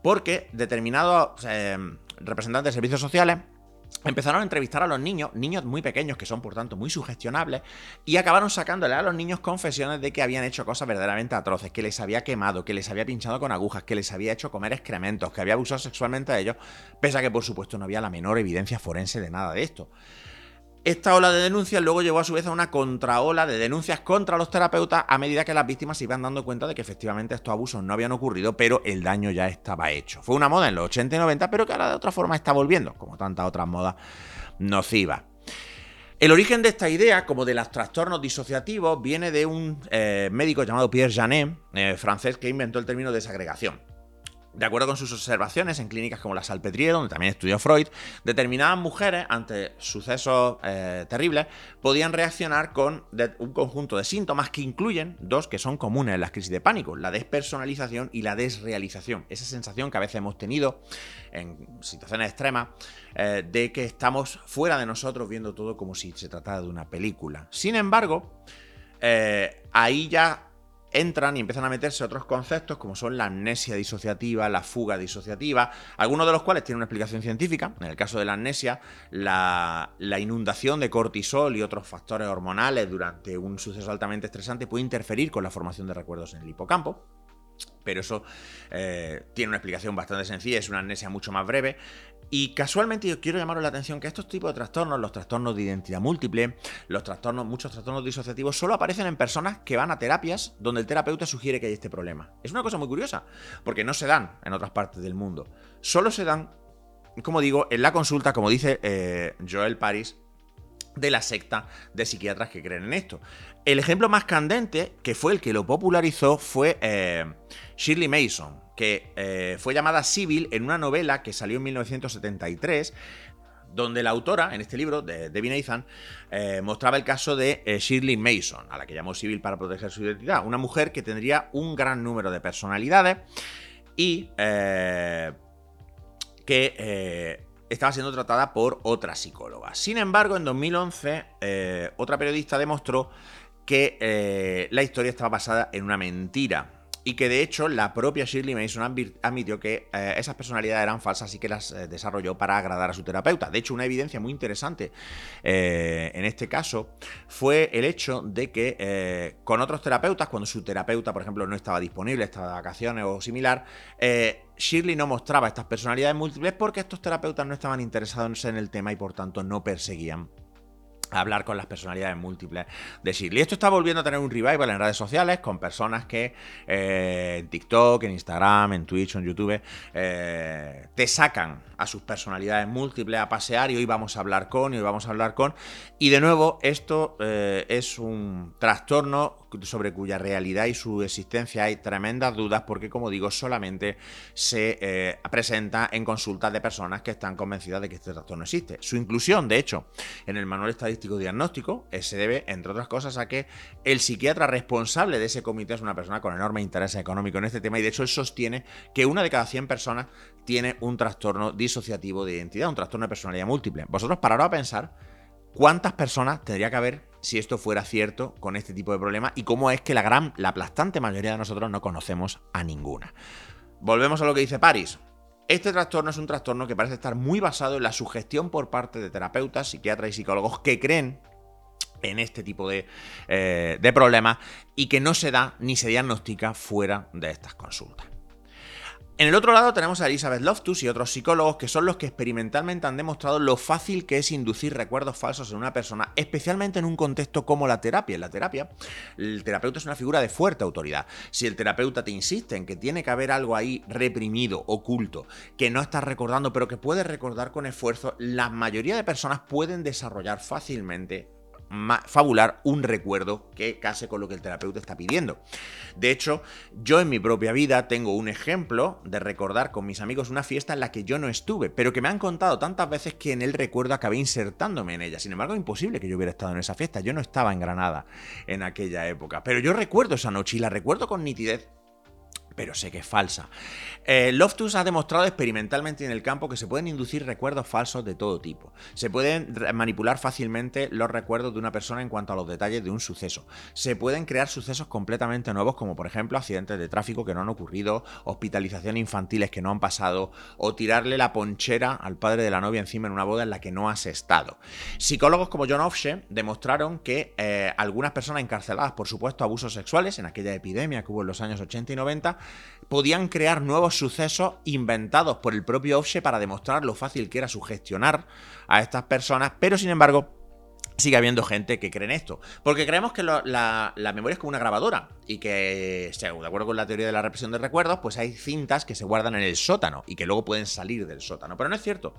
porque determinados eh, representantes de servicios sociales Empezaron a entrevistar a los niños, niños muy pequeños que son por tanto muy sugestionables, y acabaron sacándole a los niños confesiones de que habían hecho cosas verdaderamente atroces, que les había quemado, que les había pinchado con agujas, que les había hecho comer excrementos, que había abusado sexualmente de ellos, pese a que por supuesto no había la menor evidencia forense de nada de esto. Esta ola de denuncias luego llevó a su vez a una contraola de denuncias contra los terapeutas a medida que las víctimas se iban dando cuenta de que efectivamente estos abusos no habían ocurrido, pero el daño ya estaba hecho. Fue una moda en los 80 y 90, pero que ahora de otra forma está volviendo, como tantas otras modas nocivas. El origen de esta idea, como de los trastornos disociativos, viene de un eh, médico llamado Pierre Janet, eh, francés, que inventó el término desagregación. De acuerdo con sus observaciones en clínicas como la Salpêtrière, donde también estudió Freud, determinadas mujeres ante sucesos eh, terribles podían reaccionar con un conjunto de síntomas que incluyen dos que son comunes en las crisis de pánico, la despersonalización y la desrealización. Esa sensación que a veces hemos tenido en situaciones extremas eh, de que estamos fuera de nosotros viendo todo como si se tratara de una película. Sin embargo, eh, ahí ya entran y empiezan a meterse otros conceptos como son la amnesia disociativa, la fuga disociativa, algunos de los cuales tienen una explicación científica. En el caso de la amnesia, la, inundación de cortisol y otros factores hormonales durante un suceso altamente estresante puede interferir con la formación de recuerdos en el hipocampo pero eso eh, tiene una explicación bastante sencilla, es una amnesia mucho más breve. Y casualmente yo quiero llamaros la atención que estos tipos de trastornos, los trastornos de identidad múltiple, los trastornos, muchos trastornos disociativos, solo aparecen en personas que van a terapias donde el terapeuta sugiere que hay este problema. Es una cosa muy curiosa, porque no se dan en otras partes del mundo. Solo se dan, como digo, en la consulta, como dice eh, Joel Paris, de la secta de psiquiatras que creen en esto. El ejemplo más candente, que fue el que lo popularizó, fue eh, Shirley Mason, que eh, fue llamada Civil en una novela que salió en 1973 donde la autora, en este libro, de Debbie Nathan, eh, mostraba el caso de Shirley Mason, a la que llamó Civil para proteger su identidad. Una mujer que tendría un gran número de personalidades y que eh, estaba siendo tratada por otra psicóloga. Sin embargo, en 2011, eh, otra periodista demostró que eh, la historia estaba basada en una mentira y que de hecho la propia Shirley Mason admitió que eh, esas personalidades eran falsas y que las eh, desarrolló para agradar a su terapeuta. De hecho, una evidencia muy interesante eh, en este caso fue el hecho de que con otros terapeutas, cuando su terapeuta, por ejemplo, no estaba disponible, estaba de vacaciones o similar, Shirley no mostraba estas personalidades múltiples porque estos terapeutas no estaban interesados en el tema y por tanto no perseguían hablar con las personalidades múltiples de Shirley. Esto está volviendo a tener un revival en redes sociales con personas que eh, en TikTok, en Instagram, en Twitch en YouTube eh, te sacan a sus personalidades múltiples a pasear y hoy vamos a hablar con y hoy vamos a hablar con. Y de nuevo, esto eh, es un trastorno sobre cuya realidad y su existencia hay tremendas dudas porque, como digo, solamente se eh, presenta en consultas de personas que están convencidas de que este trastorno existe. Su inclusión, de hecho, en el manual estadístico diagnóstico se debe, entre otras cosas, a que el psiquiatra responsable de ese comité es una persona con enorme interés económico en este tema y, de hecho, él sostiene que una de cada 100 personas tiene un trastorno disociativo de identidad, un trastorno de personalidad múltiple. Vosotros pararos a pensar cuántas personas tendría que haber si esto fuera cierto con este tipo de problemas y cómo es que la gran, la aplastante mayoría de nosotros no conocemos a ninguna. Volvemos a lo que dice Paris. Este trastorno es un trastorno que parece estar muy basado en la sugestión por parte de terapeutas, psiquiatras y psicólogos que creen en este tipo de, eh, de problemas y que no se da ni se diagnostica fuera de estas consultas. En el otro lado tenemos a Elizabeth Loftus y otros psicólogos que son los que experimentalmente han demostrado lo fácil que es inducir recuerdos falsos en una persona, especialmente en un contexto como la terapia. En la terapia, el terapeuta es una figura de fuerte autoridad. Si el terapeuta te insiste en que tiene que haber algo ahí reprimido, oculto, que no estás recordando, pero que puedes recordar con esfuerzo, la mayoría de personas pueden desarrollar fácilmente fabular un recuerdo que case con lo que el terapeuta está pidiendo. De hecho, yo en mi propia vida tengo un ejemplo de recordar con mis amigos una fiesta en la que yo no estuve, pero que me han contado tantas veces que en el recuerdo acabé insertándome en ella. Sin embargo, es imposible que yo hubiera estado en esa fiesta. Yo no estaba en Granada en aquella época, pero yo recuerdo esa noche y la recuerdo con nitidez pero sé que es falsa. Eh, Loftus ha demostrado experimentalmente en el campo que se pueden inducir recuerdos falsos de todo tipo. Se pueden manipular fácilmente los recuerdos de una persona en cuanto a los detalles de un suceso. Se pueden crear sucesos completamente nuevos, como por ejemplo accidentes de tráfico que no han ocurrido, hospitalizaciones infantiles que no han pasado, o tirarle la ponchera al padre de la novia encima en una boda en la que no has estado. Psicólogos como John Offshe demostraron que eh, algunas personas encarceladas por supuesto abusos sexuales en aquella epidemia que hubo en los años 80 y 90 podían crear nuevos sucesos inventados por el propio Offshe para demostrar lo fácil que era sugestionar a estas personas, pero sin embargo sigue habiendo gente que cree en esto. Porque creemos que la, memoria es como una grabadora y que, de acuerdo con la teoría de la represión de recuerdos, pues hay cintas que se guardan en el sótano y que luego pueden salir del sótano. Pero no es cierto.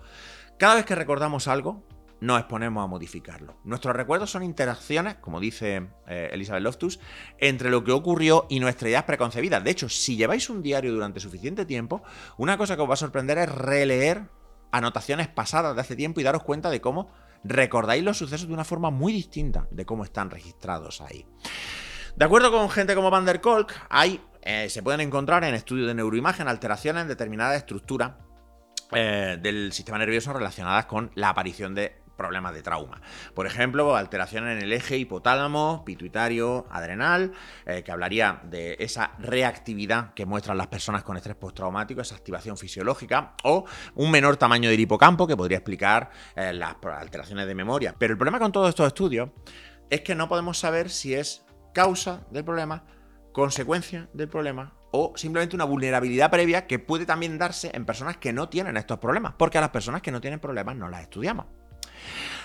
Cada vez que recordamos algo, nos exponemos a modificarlo. Nuestros recuerdos son interacciones, como dice eh, Elizabeth Loftus, entre lo que ocurrió y nuestras ideas preconcebidas. De hecho, si lleváis un diario durante suficiente tiempo, una cosa que os va a sorprender es releer anotaciones pasadas de hace tiempo y daros cuenta de cómo recordáis los sucesos de una forma muy distinta de cómo están registrados ahí. De acuerdo con gente como Van der Kolk, hay, eh, se pueden encontrar en estudios de neuroimagen alteraciones en determinadas estructuras eh, del sistema nervioso relacionadas con la aparición de problemas de trauma. Por ejemplo, alteraciones en el eje hipotálamo, pituitario, adrenal, eh, que hablaría de esa reactividad que muestran las personas con estrés postraumático, esa activación fisiológica, o un menor tamaño del hipocampo, que podría explicar eh, las alteraciones de memoria. Pero el problema con todos estos estudios es que no podemos saber si es causa del problema, consecuencia del problema o simplemente una vulnerabilidad previa que puede también darse en personas que no tienen estos problemas, porque a las personas que no tienen problemas no las estudiamos.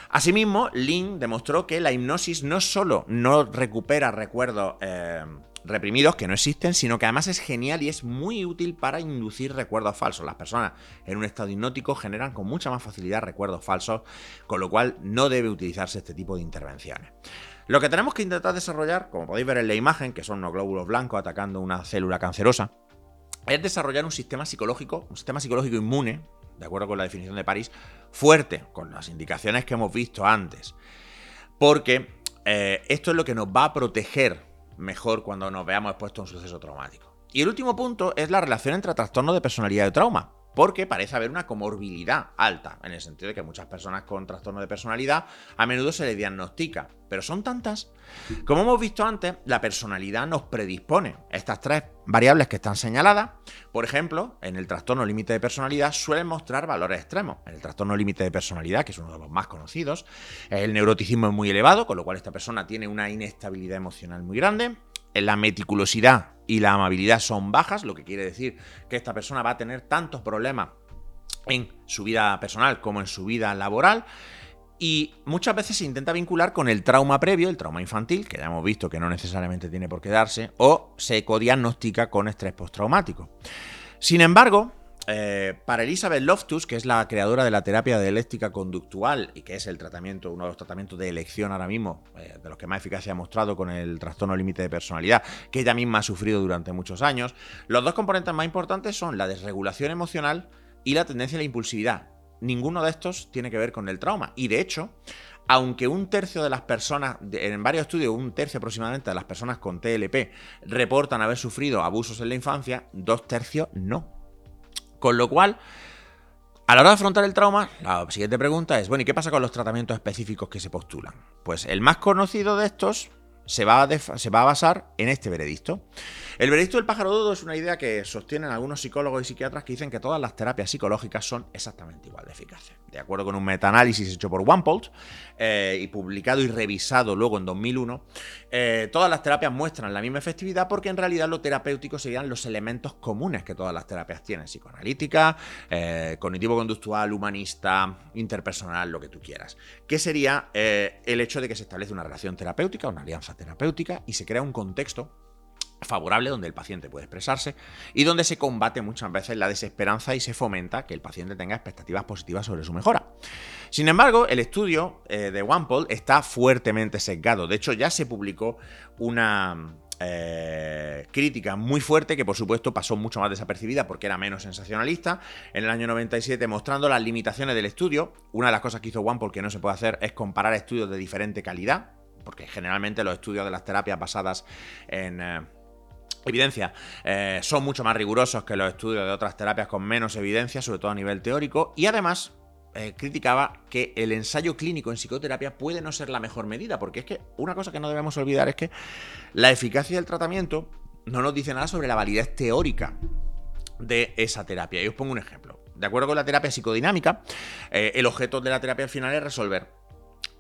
Asimismo, Lin demostró que la hipnosis no solo no recupera recuerdos eh, reprimidos que no existen, sino que además es genial y es muy útil para inducir recuerdos falsos. Las personas en un estado hipnótico generan con mucha más facilidad recuerdos falsos, con lo cual no debe utilizarse este tipo de intervenciones. Lo que tenemos que intentar desarrollar, como podéis ver en la imagen, que son unos glóbulos blancos atacando una célula cancerosa, es desarrollar un sistema psicológico, un sistema psicológico inmune, de acuerdo con la definición de París, fuerte, con las indicaciones que hemos visto antes. Porque eh, esto es lo que nos va a proteger mejor cuando nos veamos expuestos a un suceso traumático. Y el último punto es la relación entre trastorno de personalidad y trauma. Porque parece haber una comorbilidad alta, en el sentido de que muchas personas con trastorno de personalidad a menudo se les diagnostica, pero son tantas. Como hemos visto antes, la personalidad nos predispone. Estas tres variables que están señaladas, por ejemplo, en el trastorno límite de personalidad suelen mostrar valores extremos. En el trastorno límite de personalidad, que es uno de los más conocidos, el neuroticismo es muy elevado, con lo cual esta persona tiene una inestabilidad emocional muy grande. La meticulosidad y la amabilidad son bajas, lo que quiere decir que esta persona va a tener tantos problemas en su vida personal como en su vida laboral. Y muchas veces se intenta vincular con el trauma previo, el trauma infantil, que ya hemos visto que no necesariamente tiene por qué darse, o se codiagnostica con estrés postraumático. Sin embargo, eh, para Elizabeth Loftus, que es la creadora de la terapia dialéctica conductual y que es el tratamiento, uno de los tratamientos de elección ahora mismo, eh, de los que más eficacia ha mostrado con el trastorno límite de personalidad, que ella misma ha sufrido durante muchos años, los dos componentes más importantes son la desregulación emocional y la tendencia a la impulsividad. Ninguno de estos tiene que ver con el trauma. Y de hecho, aunque un tercio de las personas, en varios estudios, un tercio aproximadamente de las personas con TLP reportan haber sufrido abusos en la infancia, dos tercios no. Con lo cual, a la hora de afrontar el trauma, la siguiente pregunta es, bueno, ¿y qué pasa con los tratamientos específicos que se postulan? Pues el más conocido de estos se va, a se va a basar en este veredicto. El veredicto del pájaro dodo es una idea que sostienen algunos psicólogos y psiquiatras que dicen que todas las terapias psicológicas son exactamente igual de eficaces. De acuerdo con un metaanálisis hecho por Wampold eh, y publicado y revisado luego en 2001, eh, todas las terapias muestran la misma efectividad porque en realidad lo terapéutico serían los elementos comunes que todas las terapias tienen, psicoanalítica, eh, cognitivo-conductual, humanista, interpersonal, lo que tú quieras. Que sería el hecho de que se establece una relación terapéutica, una alianza terapéutica y se crea un contexto favorable donde el paciente puede expresarse y donde se combate muchas veces la desesperanza y se fomenta que el paciente tenga expectativas positivas sobre su mejora. Sin embargo, el estudio eh, de OnePoll está fuertemente sesgado. De hecho, ya se publicó una eh, crítica muy fuerte que por supuesto pasó mucho más desapercibida porque era menos sensacionalista en el año 97 mostrando las limitaciones del estudio. Una de las cosas que hizo OnePoll que no se puede hacer es comparar estudios de diferente calidad porque generalmente los estudios de las terapias basadas en... Eh, evidencia eh, son mucho más rigurosos que los estudios de otras terapias con menos evidencia, sobre todo a nivel teórico, y además eh, criticaba que el ensayo clínico en psicoterapia puede no ser la mejor medida, porque es que una cosa que no debemos olvidar es que la eficacia del tratamiento no nos dice nada sobre la validez teórica de esa terapia. Y os pongo un ejemplo. De acuerdo con la terapia psicodinámica, eh, el objeto de la terapia al final es resolver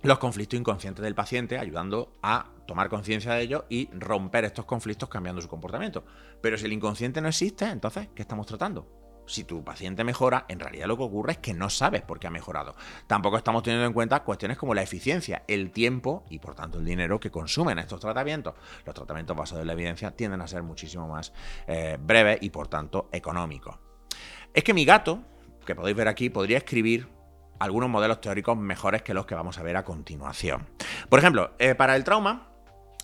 los conflictos inconscientes del paciente, ayudando a tomar conciencia de ello y romper estos conflictos cambiando su comportamiento. Pero si el inconsciente no existe, entonces, ¿qué estamos tratando? Si tu paciente mejora, en realidad lo que ocurre es que no sabes por qué ha mejorado. Tampoco estamos teniendo en cuenta cuestiones como la eficiencia, el tiempo y por tanto el dinero que consumen estos tratamientos. Los tratamientos basados en la evidencia tienden a ser muchísimo más eh, breves y por tanto económicos. Es que mi gato, que podéis ver aquí, podría escribir algunos modelos teóricos mejores que los que vamos a ver a continuación. Por ejemplo, eh, para el trauma,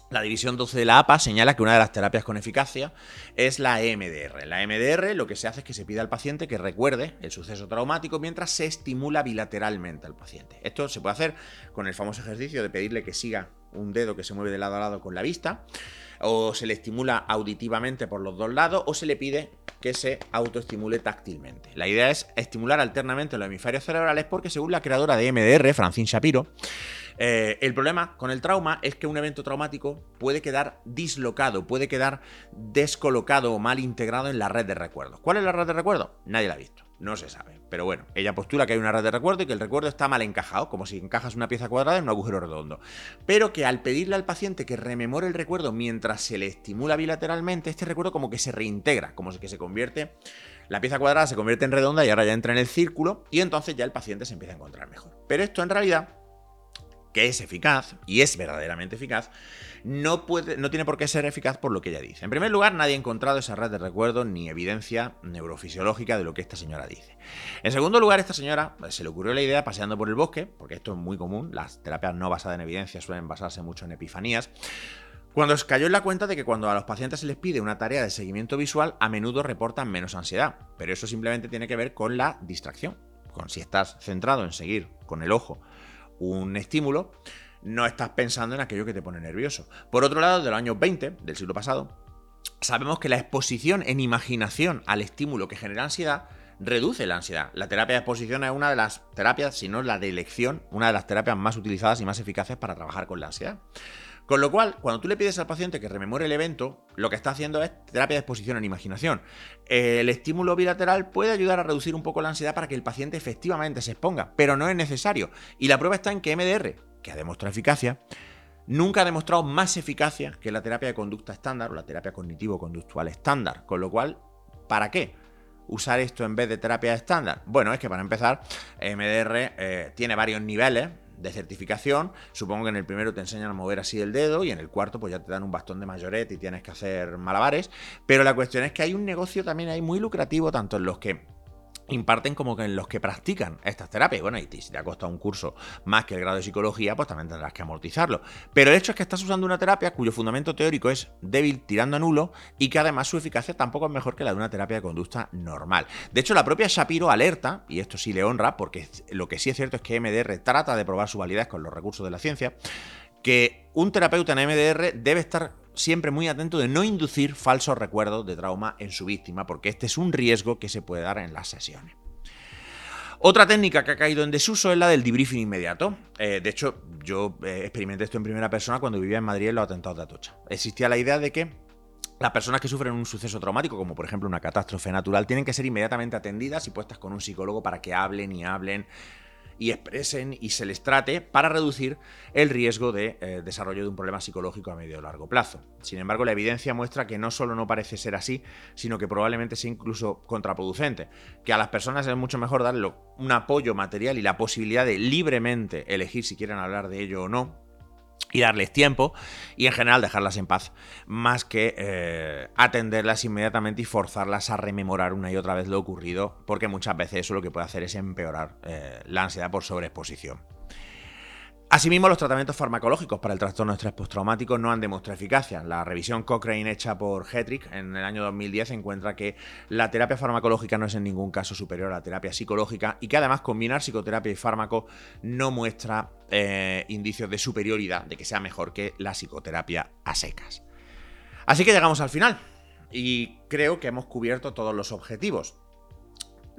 la división 12 de la APA señala que una de las terapias con eficacia es la EMDR. La EMDR lo que se hace es que se pide al paciente que recuerde el suceso traumático mientras se estimula bilateralmente al paciente. Esto se puede hacer con el famoso ejercicio de pedirle que siga un dedo que se mueve de lado a lado con la vista, o se le estimula auditivamente por los dos lados, o se le pide que se autoestimule táctilmente. La idea es estimular alternamente los hemisferios cerebrales porque según la creadora de MDR, Francine Shapiro, eh, el problema con el trauma es que un evento traumático puede quedar dislocado, puede quedar descolocado o mal integrado en la red de recuerdos. ¿Cuál es la red de recuerdos? Nadie la ha visto. No se sabe. Pero bueno, ella postula que hay una red de recuerdo y que el recuerdo está mal encajado, como si encajas una pieza cuadrada en un agujero redondo. Pero que al pedirle al paciente que rememore el recuerdo mientras se le estimula bilateralmente, este recuerdo como que se reintegra, como que se convierte. La pieza cuadrada se convierte en redonda y ahora ya entra en el círculo y entonces ya el paciente se empieza a encontrar mejor. Pero esto en realidad que es eficaz, y es verdaderamente eficaz, no, puede, no tiene por qué ser eficaz por lo que ella dice. En primer lugar, nadie ha encontrado esa red de recuerdos ni evidencia neurofisiológica de lo que esta señora dice. En segundo lugar, esta señora eh, se le ocurrió la idea paseando por el bosque, porque esto es muy común, las terapias no basadas en evidencia suelen basarse mucho en epifanías, cuando os cayó en la cuenta de que cuando a los pacientes se les pide una tarea de seguimiento visual, a menudo reportan menos ansiedad, pero eso simplemente tiene que ver con la distracción, con si estás centrado en seguir con el ojo un estímulo, no estás pensando en aquello que te pone nervioso. Por otro lado, de los años 20 del siglo pasado, sabemos que la exposición en imaginación al estímulo que genera ansiedad reduce la ansiedad. La terapia de exposición es una de las terapias, si no la de elección, una de las terapias más utilizadas y más eficaces para trabajar con la ansiedad. Con lo cual, cuando tú le pides al paciente que rememore el evento, lo que está haciendo es terapia de exposición en imaginación. El estímulo bilateral puede ayudar a reducir un poco la ansiedad para que el paciente efectivamente se exponga, pero no es necesario. Y la prueba está en que MDR, que ha demostrado eficacia, nunca ha demostrado más eficacia que la terapia de conducta estándar o la terapia cognitivo-conductual estándar. Con lo cual, ¿para qué? usar esto en vez de terapia estándar? Bueno, es que para empezar, MDR eh, tiene varios niveles de certificación. Supongo que en el primero te enseñan a mover así el dedo y en el cuarto pues ya te dan un bastón de mayoret y tienes que hacer malabares. Pero la cuestión es que hay un negocio también ahí muy lucrativo, tanto en los que imparten como que en los que practican estas terapias. Bueno, y si te ha costado un curso más que el grado de psicología, pues también tendrás que amortizarlo. Pero el hecho es que estás usando una terapia cuyo fundamento teórico es débil tirando a nulo y que además su eficacia tampoco es mejor que la de una terapia de conducta normal. De hecho, la propia Shapiro alerta, y esto sí le honra, porque lo que sí es cierto es que MDR trata de probar su validez con los recursos de la ciencia, que un terapeuta en MDR debe estar siempre muy atento de no inducir falsos recuerdos de trauma en su víctima, porque este es un riesgo que se puede dar en las sesiones. Otra técnica que ha caído en desuso es la del debriefing inmediato. Eh, de hecho, yo eh, experimenté esto en primera persona cuando vivía en Madrid en los atentados de Atocha. Existía la idea de que las personas que sufren un suceso traumático, como por ejemplo una catástrofe natural, tienen que ser inmediatamente atendidas y puestas con un psicólogo para que hablen y hablen y expresen y se les trate para reducir el riesgo de eh, desarrollo de un problema psicológico a medio o largo plazo. Sin embargo, la evidencia muestra que no solo no parece ser así, sino que probablemente sea incluso contraproducente, que a las personas es mucho mejor darle un apoyo material y la posibilidad de libremente elegir si quieren hablar de ello o no, y darles tiempo y en general dejarlas en paz, más que eh, atenderlas inmediatamente y forzarlas a rememorar una y otra vez lo ocurrido, porque muchas veces eso lo que puede hacer es empeorar eh, la ansiedad por sobreexposición. Asimismo, los tratamientos farmacológicos para el trastorno de estrés postraumático no han demostrado eficacia. La revisión Cochrane hecha por Hetrick en el año 2010 encuentra que la terapia farmacológica no es en ningún caso superior a la terapia psicológica y que además combinar psicoterapia y fármaco no muestra eh, indicios de superioridad, de que sea mejor que la psicoterapia a secas. Así que llegamos al final y creo que hemos cubierto todos los objetivos.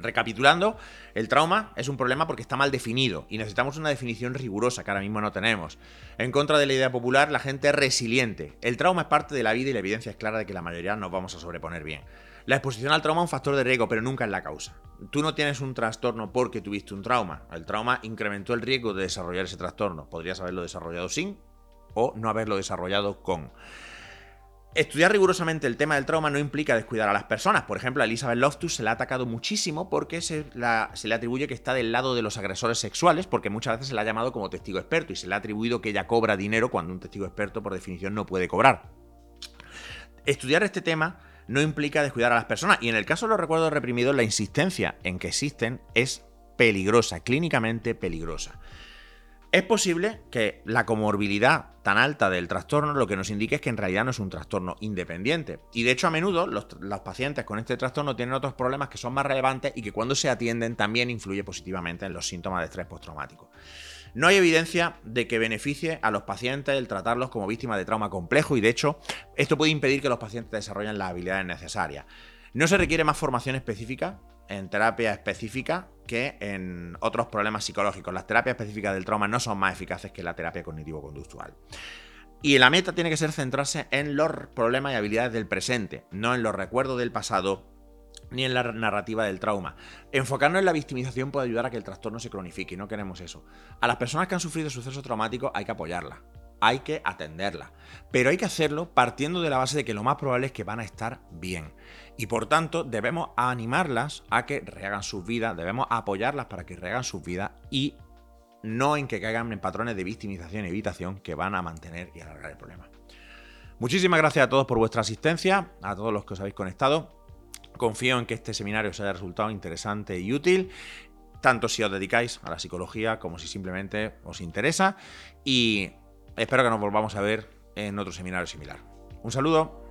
Recapitulando, el trauma es un problema porque está mal definido y necesitamos una definición rigurosa que ahora mismo no tenemos. En contra de la idea popular, la gente es resiliente. El trauma es parte de la vida y la evidencia es clara de que la mayoría nos vamos a sobreponer bien. La exposición al trauma es un factor de riesgo, pero nunca es la causa. Tú no tienes un trastorno porque tuviste un trauma. El trauma incrementó el riesgo de desarrollar ese trastorno. Podrías haberlo desarrollado sin o no haberlo desarrollado con. Estudiar rigurosamente el tema del trauma no implica descuidar a las personas. Por ejemplo, a Elizabeth Loftus se le ha atacado muchísimo porque se, le atribuye que está del lado de los agresores sexuales, porque muchas veces se le ha llamado como testigo experto y se le ha atribuido que ella cobra dinero cuando un testigo experto, por definición, no puede cobrar. Estudiar este tema no implica descuidar a las personas, y en el caso de los recuerdos reprimidos, la insistencia en que existen es peligrosa, clínicamente peligrosa. Es posible que la comorbilidad tan alta del trastorno lo que nos indique es que en realidad no es un trastorno independiente. Y de hecho a menudo los, pacientes con este trastorno tienen otros problemas que son más relevantes y que cuando se atienden también influye positivamente en los síntomas de estrés postraumático. No hay evidencia de que beneficie a los pacientes el tratarlos como víctimas de trauma complejo y de hecho esto puede impedir que los pacientes desarrollen las habilidades necesarias. No se requiere más formación específica en terapia específica que en otros problemas psicológicos. Las terapias específicas del trauma no son más eficaces que la terapia cognitivo-conductual. Y la meta tiene que ser centrarse en los problemas y habilidades del presente, no en los recuerdos del pasado ni en la narrativa del trauma. Enfocarnos en la victimización puede ayudar a que el trastorno se cronifique y no queremos eso. A las personas que han sufrido sucesos traumáticos hay que apoyarla, hay que atenderla, pero hay que hacerlo partiendo de la base de que lo más probable es que van a estar bien. Y por tanto, debemos animarlas a que rehagan sus vidas, debemos apoyarlas para que rehagan sus vidas y no en que caigan en patrones de victimización y evitación que van a mantener y alargar el problema. Muchísimas gracias a todos por vuestra asistencia, a todos los que os habéis conectado. Confío en que este seminario os haya resultado interesante y útil, tanto si os dedicáis a la psicología como si simplemente os interesa. Y espero que nos volvamos a ver en otro seminario similar. Un saludo.